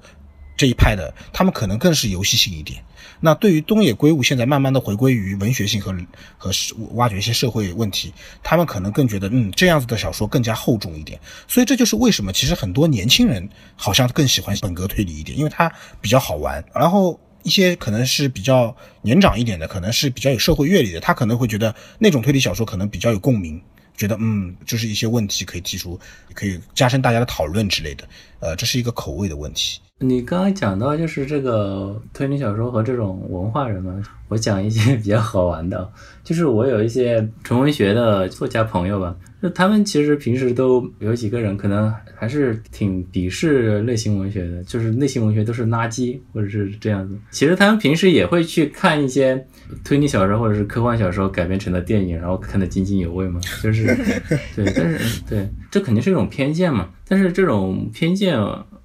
这一派的，他们可能更是游戏性一点。那对于东野圭吾现在慢慢的回归于文学性和和挖掘一些社会问题，他们可能更觉得嗯这样子的小说更加厚重一点，所以这就是为什么其实很多年轻人好像更喜欢本格推理一点，因为它比较好玩。然后一些可能是比较年长一点的，可能是比较有社会阅历的，他可能会觉得那种推理小说可能比较有共鸣，觉得嗯就是一些问题可以提出，可以加深大家的讨论之类的。呃，这是一个口味的问题。你刚刚讲到就是这个推理小说和这种文化人嘛，我讲一些比较好玩的，就是我有一些纯文学的作家朋友吧，就他们其实平时都有几个人可能还是挺鄙视类型文学的，就是类型文学都是垃圾或者是这样子。其实他们平时也会去看一些推理小说或者是科幻小说改编成的电影，然后看得津津有味嘛，就是 对，但是对，这肯定是一种偏见嘛，但是这种偏见。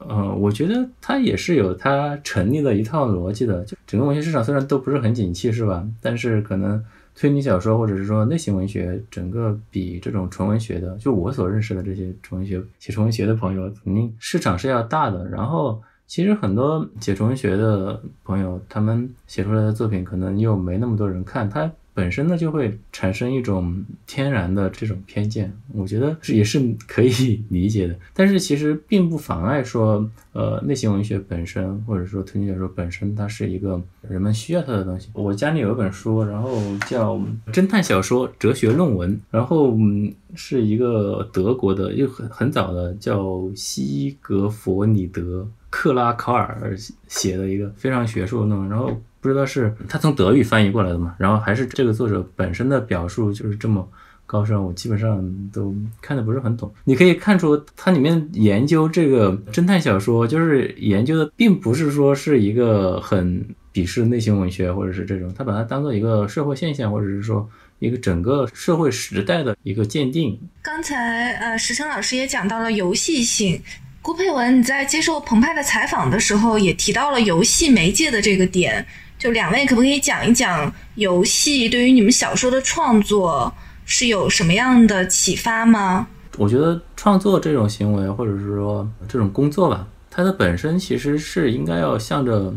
嗯，我觉得它也是有它成立的一套逻辑的。就整个文学市场虽然都不是很景气，是吧？但是可能推理小说或者是说类型文学，整个比这种纯文学的，就我所认识的这些纯文学写纯文学的朋友，肯定市场是要大的。然后其实很多写纯文学的朋友，他们写出来的作品可能又没那么多人看，他本身呢就会产生一种天然的这种偏见，我觉得也是可以 理解的。但是其实并不妨碍说，呃，类型文学本身或者说推理小说本身，它是一个人们需要它的东西。我家里有一本书，然后叫《侦探小说哲学论文》，然后是一个德国的又很很早的叫西格弗里德克拉考尔写的一个非常学术的论文，然后。不知道是他从德语翻译过来的嘛？然后还是这个作者本身的表述就是这么高深，我基本上都看的不是很懂。你可以看出，它里面研究这个侦探小说，就是研究的并不是说是一个很鄙视内心文学，或者是这种，他把它当做一个社会现象，或者是说一个整个社会时代的一个鉴定。刚才呃，石成老师也讲到了游戏性，郭佩文你在接受澎湃的采访的时候也提到了游戏媒介的这个点。就两位可不可以讲一讲游戏对于你们小说的创作是有什么样的启发吗？我觉得创作这种行为，或者是说这种工作吧，它的本身其实是应该要向着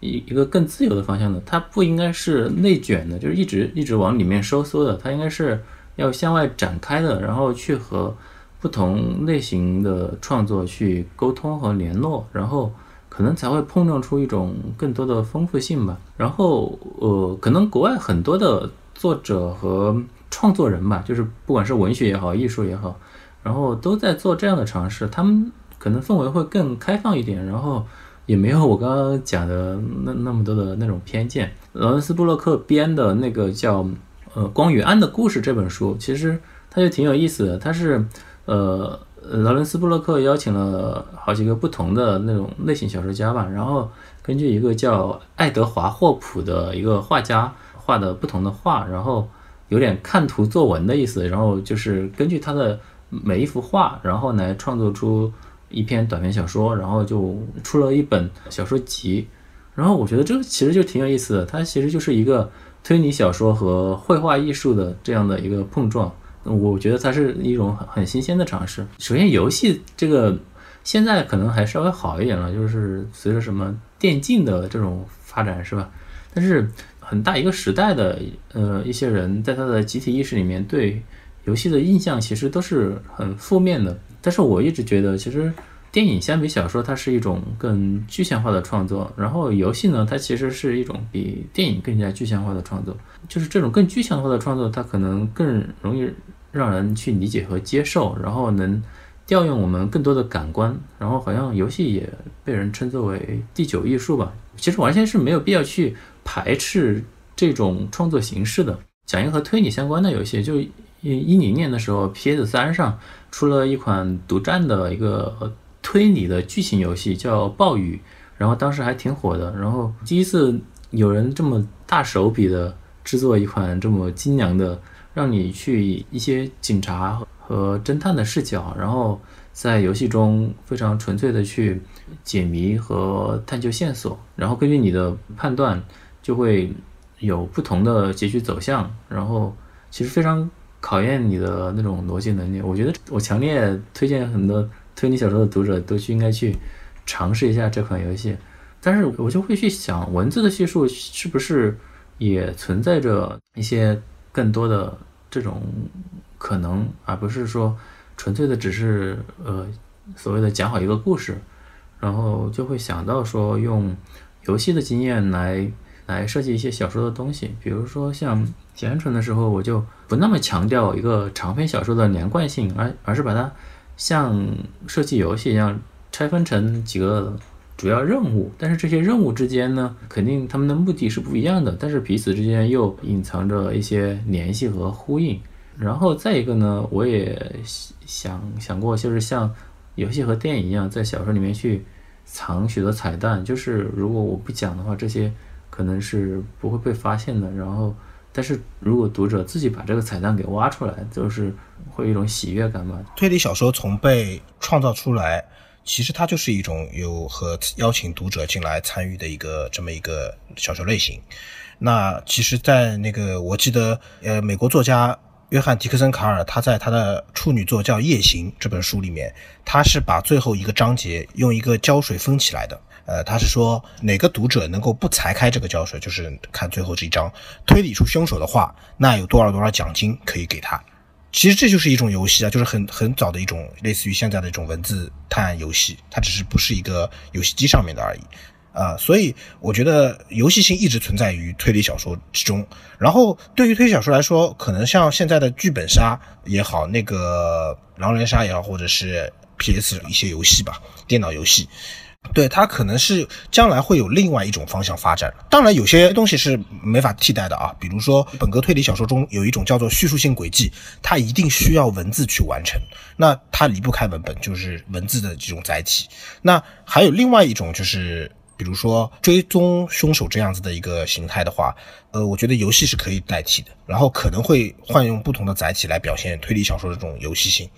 一一个更自由的方向的，它不应该是内卷的，就是一直一直往里面收缩的，它应该是要向外展开的，然后去和不同类型的创作去沟通和联络，然后。可能才会碰撞出一种更多的丰富性吧。然后，呃，可能国外很多的作者和创作人吧，就是不管是文学也好，艺术也好，然后都在做这样的尝试。他们可能氛围会更开放一点，然后也没有我刚刚讲的那那么多的那种偏见。劳伦斯·布洛克编的那个叫《呃光与暗的故事》这本书，其实它就挺有意思的。它是，呃。劳伦斯·布洛克邀请了好几个不同的那种类型小说家吧，然后根据一个叫爱德华·霍普的一个画家画的不同的画，然后有点看图作文的意思，然后就是根据他的每一幅画，然后来创作出一篇短篇小说，然后就出了一本小说集。然后我觉得这个其实就挺有意思的，它其实就是一个推理小说和绘画艺术的这样的一个碰撞。我觉得它是一种很很新鲜的尝试。首先，游戏这个现在可能还稍微好一点了，就是随着什么电竞的这种发展，是吧？但是很大一个时代的呃一些人在他的集体意识里面对游戏的印象其实都是很负面的。但是我一直觉得，其实电影相比小说，它是一种更具象化的创作。然后游戏呢，它其实是一种比电影更加具象化的创作。就是这种更具象化的创作，它可能更容易。让人去理解和接受，然后能调用我们更多的感官，然后好像游戏也被人称作为第九艺术吧。其实完全是没有必要去排斥这种创作形式的。讲一个和推理相关的游戏，就一一零年的时候，PS 三上出了一款独占的一个推理的剧情游戏，叫《暴雨》，然后当时还挺火的。然后第一次有人这么大手笔的制作一款这么精良的。让你去一些警察和侦探的视角，然后在游戏中非常纯粹的去解谜和探究线索，然后根据你的判断就会有不同的结局走向，然后其实非常考验你的那种逻辑能力。我觉得我强烈推荐很多推理小说的读者都去应该去尝试一下这款游戏，但是我就会去想，文字的叙述是不是也存在着一些。更多的这种可能，而不是说纯粹的只是呃所谓的讲好一个故事，然后就会想到说用游戏的经验来来设计一些小说的东西。比如说像《简纯》的时候，我就不那么强调一个长篇小说的连贯性，而而是把它像设计游戏一样拆分成几个。主要任务，但是这些任务之间呢，肯定他们的目的是不一样的，但是彼此之间又隐藏着一些联系和呼应。然后再一个呢，我也想想过，就是像游戏和电影一样，在小说里面去藏许多彩蛋，就是如果我不讲的话，这些可能是不会被发现的。然后，但是如果读者自己把这个彩蛋给挖出来，就是会有一种喜悦感嘛。推理小说从被创造出来。其实它就是一种有和邀请读者进来参与的一个这么一个小说类型。那其实，在那个我记得，呃，美国作家约翰迪克森卡尔他在他的处女作叫《夜行》这本书里面，他是把最后一个章节用一个胶水封起来的。呃，他是说哪个读者能够不裁开这个胶水，就是看最后这一章，推理出凶手的话，那有多少多少奖金可以给他。其实这就是一种游戏啊，就是很很早的一种类似于现在的一种文字探案游戏，它只是不是一个游戏机上面的而已。啊，所以我觉得游戏性一直存在于推理小说之中。然后对于推理小说来说，可能像现在的剧本杀也好，那个狼人杀也好，或者是 PS 一些游戏吧，电脑游戏，对它可能是将来会有另外一种方向发展。当然，有些东西是没法替代的啊，比如说本格推理小说中有一种叫做叙述性轨迹，它一定需要文字去完成，那它离不开文本，就是文字的这种载体。那还有另外一种就是。比如说追踪凶手这样子的一个形态的话，呃，我觉得游戏是可以代替的，然后可能会换用不同的载体来表现推理小说的这种游戏性。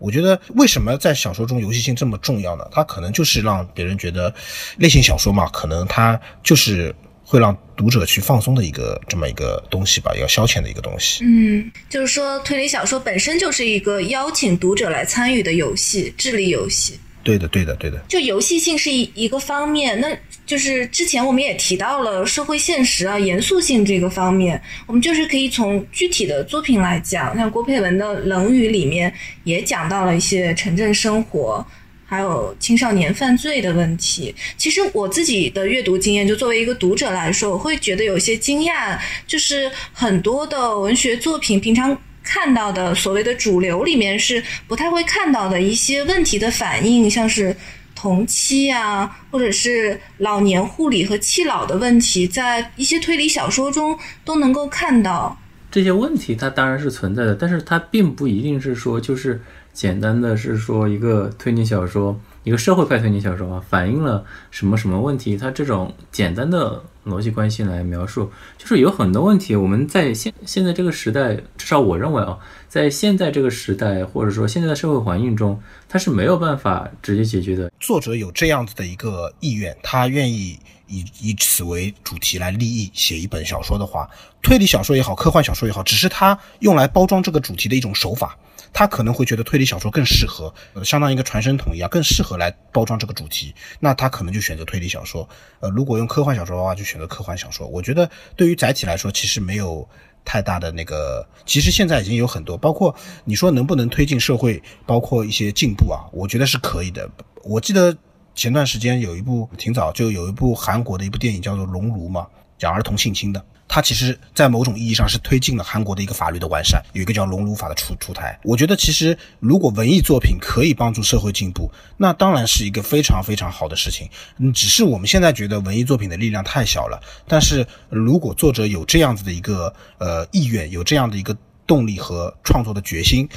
我觉得为什么在小说中游戏性这么重要呢？它可能就是让别人觉得类型小说嘛，可能它就是会让读者去放松的一个这么一个东西吧，要消遣的一个东西。嗯，就是说推理小说本身就是一个邀请读者来参与的游戏，智力游戏。对的，对的，对的。就游戏性是一一个方面，那。就是之前我们也提到了社会现实啊、严肃性这个方面，我们就是可以从具体的作品来讲，像郭佩文的《冷雨》里面也讲到了一些城镇生活，还有青少年犯罪的问题。其实我自己的阅读经验，就作为一个读者来说，我会觉得有些惊讶，就是很多的文学作品平常看到的所谓的主流里面是不太会看到的一些问题的反应，像是。同期啊，或者是老年护理和弃老的问题，在一些推理小说中都能够看到。这些问题它当然是存在的，但是它并不一定是说就是简单的是说一个推理小说，一个社会派推理小说啊，反映了什么什么问题？它这种简单的逻辑关系来描述，就是有很多问题，我们在现现在这个时代，至少我认为啊。在现在这个时代，或者说现在的社会环境中，它是没有办法直接解决的。作者有这样子的一个意愿，他愿意以以此为主题来立意写一本小说的话，推理小说也好，科幻小说也好，只是他用来包装这个主题的一种手法。他可能会觉得推理小说更适合，相当于一个传声筒一样，更适合来包装这个主题。那他可能就选择推理小说。呃，如果用科幻小说的话，就选择科幻小说。我觉得对于载体来说，其实没有。太大的那个，其实现在已经有很多，包括你说能不能推进社会，包括一些进步啊，我觉得是可以的。我记得前段时间有一部挺早就有一部韩国的一部电影叫做《熔炉》嘛，讲儿童性侵的。它其实，在某种意义上是推进了韩国的一个法律的完善，有一个叫“熔炉法”的出出台。我觉得，其实如果文艺作品可以帮助社会进步，那当然是一个非常非常好的事情。嗯，只是我们现在觉得文艺作品的力量太小了。但是如果作者有这样子的一个呃意愿，有这样的一个动力和创作的决心，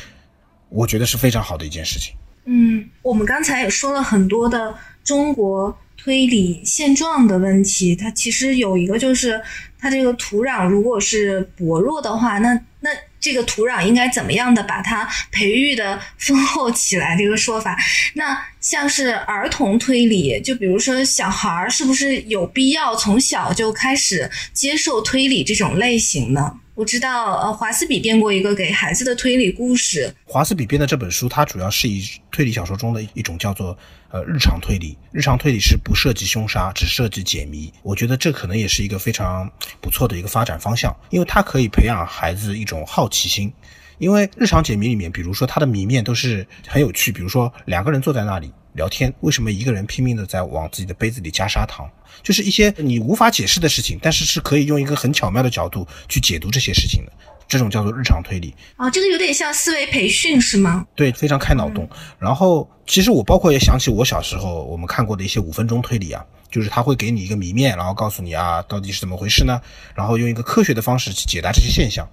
我觉得是非常好的一件事情。嗯，我们刚才也说了很多的中国推理现状的问题，它其实有一个就是。它这个土壤如果是薄弱的话，那那这个土壤应该怎么样的把它培育的丰厚起来？这个说法，那像是儿童推理，就比如说小孩儿是不是有必要从小就开始接受推理这种类型呢？我知道，呃，华斯比编过一个给孩子的推理故事。华斯比编的这本书，它主要是以推理小说中的一种叫做呃日常推理。日常推理是不涉及凶杀，只涉及解谜。我觉得这可能也是一个非常不错的一个发展方向，因为它可以培养孩子一种好奇心。因为日常解谜里面，比如说它的谜面都是很有趣，比如说两个人坐在那里聊天，为什么一个人拼命的在往自己的杯子里加砂糖？就是一些你无法解释的事情，但是是可以用一个很巧妙的角度去解读这些事情的，这种叫做日常推理。哦，这个有点像思维培训是吗？对，非常开脑洞。然后，其实我包括也想起我小时候我们看过的一些五分钟推理啊，就是他会给你一个谜面，然后告诉你啊到底是怎么回事呢？然后用一个科学的方式去解答这些现象。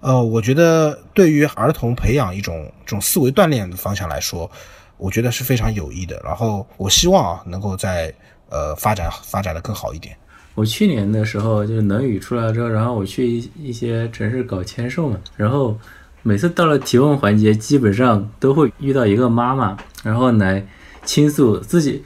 呃，我觉得对于儿童培养一种这种思维锻炼的方向来说，我觉得是非常有益的。然后，我希望啊能够在。呃，发展发展的更好一点。我去年的时候就是能语出来之后，然后我去一一些城市搞签售嘛，然后每次到了提问环节，基本上都会遇到一个妈妈，然后来倾诉自己，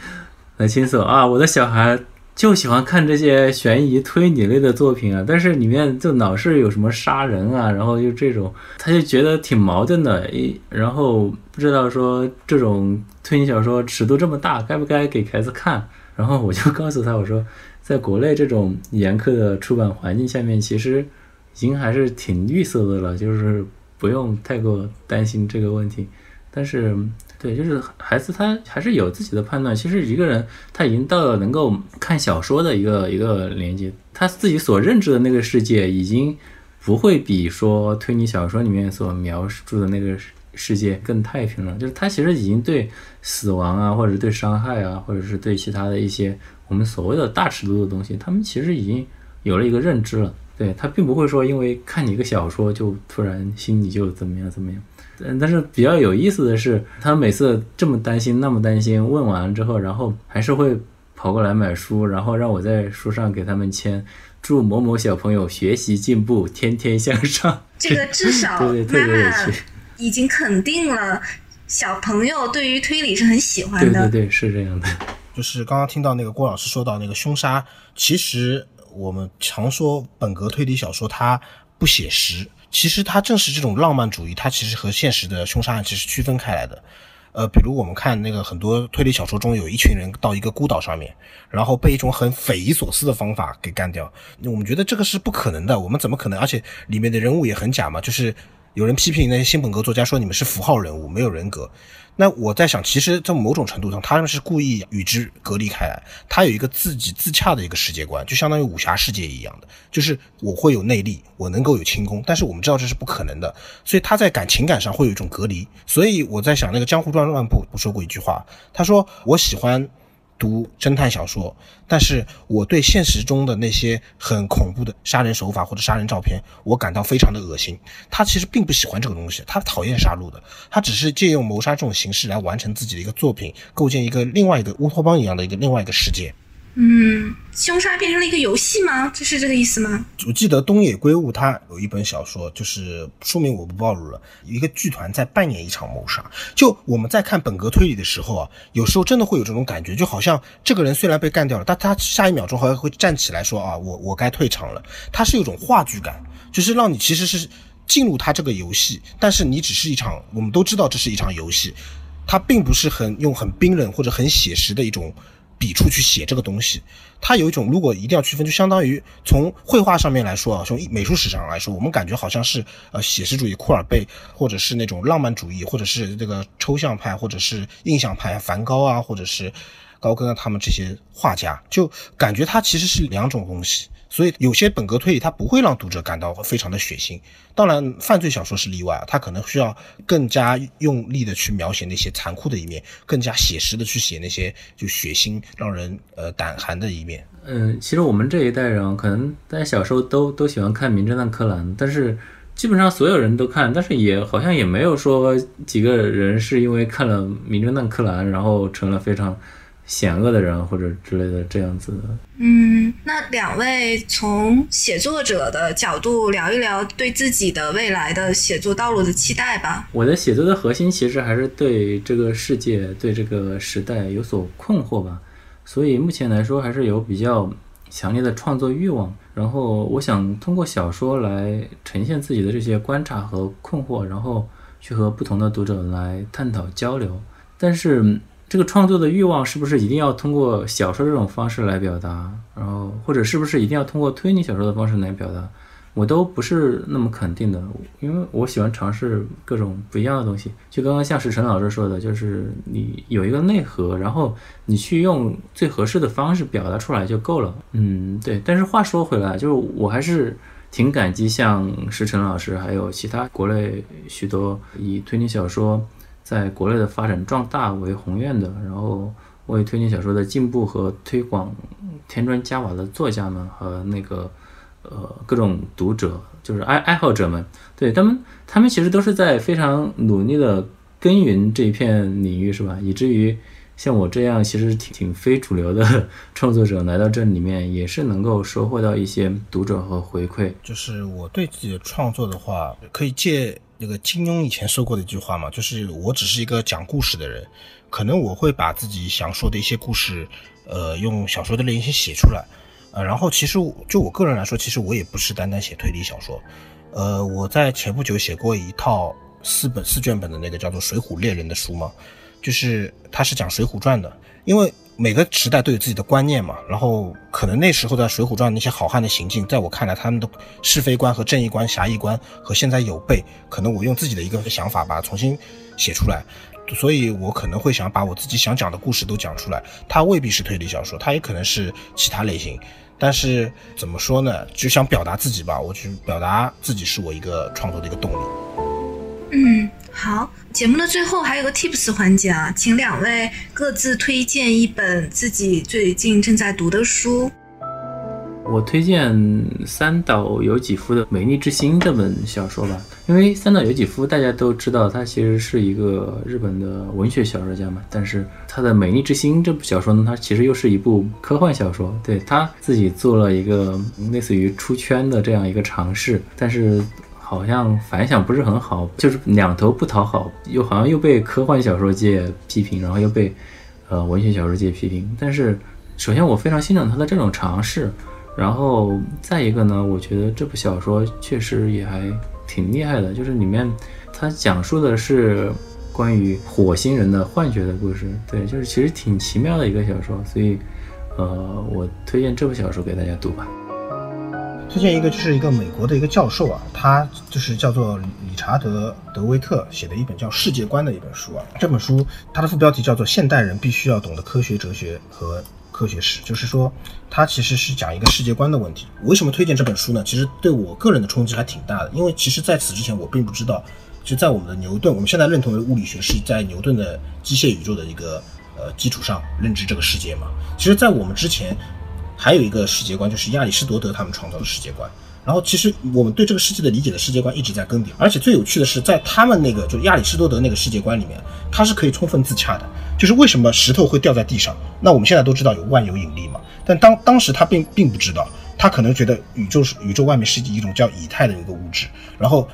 来倾诉啊，我的小孩就喜欢看这些悬疑推理类的作品啊，但是里面就老是有什么杀人啊，然后就这种，他就觉得挺矛盾的，一然后不知道说这种推理小说尺度这么大，该不该给孩子看。然后我就告诉他，我说，在国内这种严苛的出版环境下面，其实已经还是挺绿色的了，就是不用太过担心这个问题。但是，对，就是孩子他还是有自己的判断。其实一个人他已经到了能够看小说的一个一个年纪，他自己所认知的那个世界已经不会比说推理小说里面所描述的那个世界更太平了。就是他其实已经对死亡啊，或者对伤害啊，或者是对其他的一些我们所谓的大尺度的东西，他们其实已经有了一个认知了。对他并不会说因为看你一个小说就突然心里就怎么样怎么样。嗯，但是比较有意思的是，他每次这么担心那么担心，问完之后，然后还是会跑过来买书，然后让我在书上给他们签“祝某某小朋友学习进步，天天向上 ”。这个至少对对特别有趣，已经肯定了小朋友对于推理是很喜欢 的。对对对，是这样的。就是刚刚听到那个郭老师说到那个凶杀，其实我们常说本格推理小说它不写实。其实它正是这种浪漫主义，它其实和现实的凶杀案其实区分开来的。呃，比如我们看那个很多推理小说中，有一群人到一个孤岛上面，然后被一种很匪夷所思的方法给干掉。我们觉得这个是不可能的，我们怎么可能？而且里面的人物也很假嘛，就是有人批评那些新本格作家说你们是符号人物，没有人格。那我在想，其实，在某种程度上，他们是故意与之隔离开来。他有一个自己自洽的一个世界观，就相当于武侠世界一样的，就是我会有内力，我能够有轻功。但是我们知道这是不可能的，所以他在感情感上会有一种隔离。所以我在想，那个江湖传乱步不说过一句话，他说：“我喜欢。”读侦探小说，但是我对现实中的那些很恐怖的杀人手法或者杀人照片，我感到非常的恶心。他其实并不喜欢这个东西，他讨厌杀戮的，他只是借用谋杀这种形式来完成自己的一个作品，构建一个另外一个乌托邦一样的一个另外一个世界。嗯，凶杀变成了一个游戏吗？这是这个意思吗？我记得东野圭吾他有一本小说，就是书名我不暴露了。一个剧团在扮演一场谋杀。就我们在看本格推理的时候啊，有时候真的会有这种感觉，就好像这个人虽然被干掉了，但他下一秒钟好像会站起来说啊，我我该退场了。他是有种话剧感，就是让你其实是进入他这个游戏，但是你只是一场，我们都知道这是一场游戏，他并不是很用很冰冷或者很写实的一种。笔触去写这个东西，它有一种，如果一定要区分，就相当于从绘画上面来说啊，从美术史上来说，我们感觉好像是呃写实主义库尔贝，或者是那种浪漫主义，或者是这个抽象派，或者是印象派，梵高啊，或者是高更啊，他们这些画家，就感觉它其实是两种东西。所以有些本格推理它不会让读者感到非常的血腥，当然犯罪小说是例外啊，它可能需要更加用力的去描写那些残酷的一面，更加写实的去写那些就血腥让人呃胆寒的一面。嗯，其实我们这一代人可能大家小时候都都喜欢看《名侦探柯南》，但是基本上所有人都看，但是也好像也没有说几个人是因为看了《名侦探柯南》然后成了非常。险恶的人或者之类的这样子的，嗯，那两位从写作者的角度聊一聊对自己的未来的写作道路的期待吧。我的写作的核心其实还是对这个世界、对这个时代有所困惑吧，所以目前来说还是有比较强烈的创作欲望。然后我想通过小说来呈现自己的这些观察和困惑，然后去和不同的读者来探讨交流，但是。这个创作的欲望是不是一定要通过小说这种方式来表达？然后或者是不是一定要通过推理小说的方式来表达？我都不是那么肯定的，因为我喜欢尝试各种不一样的东西。就刚刚像是陈老师说的，就是你有一个内核，然后你去用最合适的方式表达出来就够了。嗯，对。但是话说回来，就是我还是挺感激像石晨老师，还有其他国内许多以推理小说。在国内的发展壮大为宏愿的，然后为推理小说的进步和推广添砖加瓦的作家们和那个呃各种读者，就是爱爱好者们，对他们，他们其实都是在非常努力的耕耘这一片领域，是吧？以至于像我这样其实挺挺非主流的 创作者来到这里面，也是能够收获到一些读者和回馈。就是我对自己的创作的话，可以借。那个金庸以前说过的一句话嘛，就是我只是一个讲故事的人，可能我会把自己想说的一些故事，呃，用小说的类型写出来，呃，然后其实就我个人来说，其实我也不是单单写推理小说，呃，我在前不久写过一套四本四卷本的那个叫做《水浒猎人》的书嘛，就是它是讲《水浒传》的，因为每个时代都有自己的观念嘛，然后可能那时候在《水浒传》那些好汉的行径，在我看来，他们的是非观和正义观、侠义观和现在有悖，可能我用自己的一个想法把它重新写出来，所以我可能会想把我自己想讲的故事都讲出来。它未必是推理小说，它也可能是其他类型，但是怎么说呢？就想表达自己吧，我去表达自己是我一个创作的一个动力。嗯，好。节目的最后还有个 tips 环节啊，请两位各自推荐一本自己最近正在读的书。我推荐三岛由纪夫的《美丽之心》这本小说吧，因为三岛由纪夫大家都知道，他其实是一个日本的文学小说家嘛，但是他的《美丽之心》这部小说呢，它其实又是一部科幻小说，对他自己做了一个类似于出圈的这样一个尝试，但是。好像反响不是很好，就是两头不讨好，又好像又被科幻小说界批评，然后又被呃文学小说界批评。但是，首先我非常欣赏他的这种尝试，然后再一个呢，我觉得这部小说确实也还挺厉害的，就是里面它讲述的是关于火星人的幻觉的故事，对，就是其实挺奇妙的一个小说，所以呃，我推荐这部小说给大家读吧。推荐一个，就是一个美国的一个教授啊，他就是叫做理查德·德维特写的一本叫《世界观》的一本书啊。这本书它的副标题叫做《现代人必须要懂得科学哲学和科学史》，就是说它其实是讲一个世界观的问题。为什么推荐这本书呢？其实对我个人的冲击还挺大的，因为其实在此之前我并不知道，就在我们的牛顿，我们现在认同的物理学是在牛顿的机械宇宙的一个呃基础上认知这个世界嘛。其实，在我们之前。还有一个世界观，就是亚里士多德他们创造的世界观。然后，其实我们对这个世界的理解的世界观一直在更迭。而且最有趣的是，在他们那个就亚里士多德那个世界观里面，它是可以充分自洽的。就是为什么石头会掉在地上？那我们现在都知道有万有引力嘛。但当当时他并并不知道，他可能觉得宇宙是宇宙外面是一种叫以太的一个物质，然后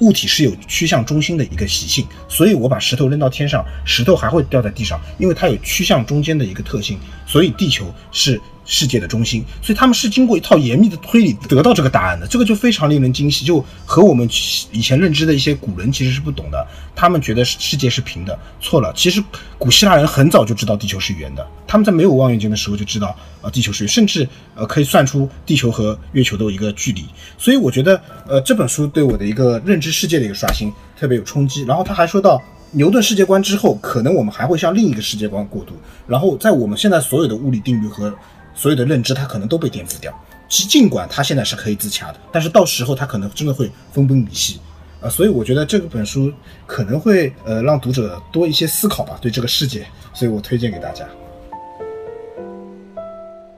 物体是有趋向中心的一个习性。所以我把石头扔到天上，石头还会掉在地上，因为它有趋向中间的一个特性。所以地球是。世界的中心，所以他们是经过一套严密的推理得到这个答案的，这个就非常令人惊喜，就和我们以前认知的一些古人其实是不懂的。他们觉得世界是平的，错了。其实古希腊人很早就知道地球是圆的，他们在没有望远镜的时候就知道呃地球是圆，甚至呃可以算出地球和月球的一个距离。所以我觉得呃这本书对我的一个认知世界的一个刷新特别有冲击。然后他还说到牛顿世界观之后，可能我们还会向另一个世界观过渡。然后在我们现在所有的物理定律和所有的认知，他可能都被颠覆掉。其尽管他现在是可以自洽的，但是到时候他可能真的会分崩离析啊！所以我觉得这本书可能会呃让读者多一些思考吧，对这个世界。所以我推荐给大家。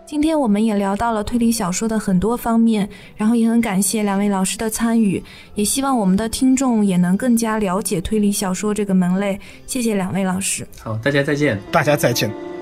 今天我们也聊到了推理小说的很多方面，然后也很感谢两位老师的参与，也希望我们的听众也能更加了解推理小说这个门类。谢谢两位老师。好，大家再见。大家再见。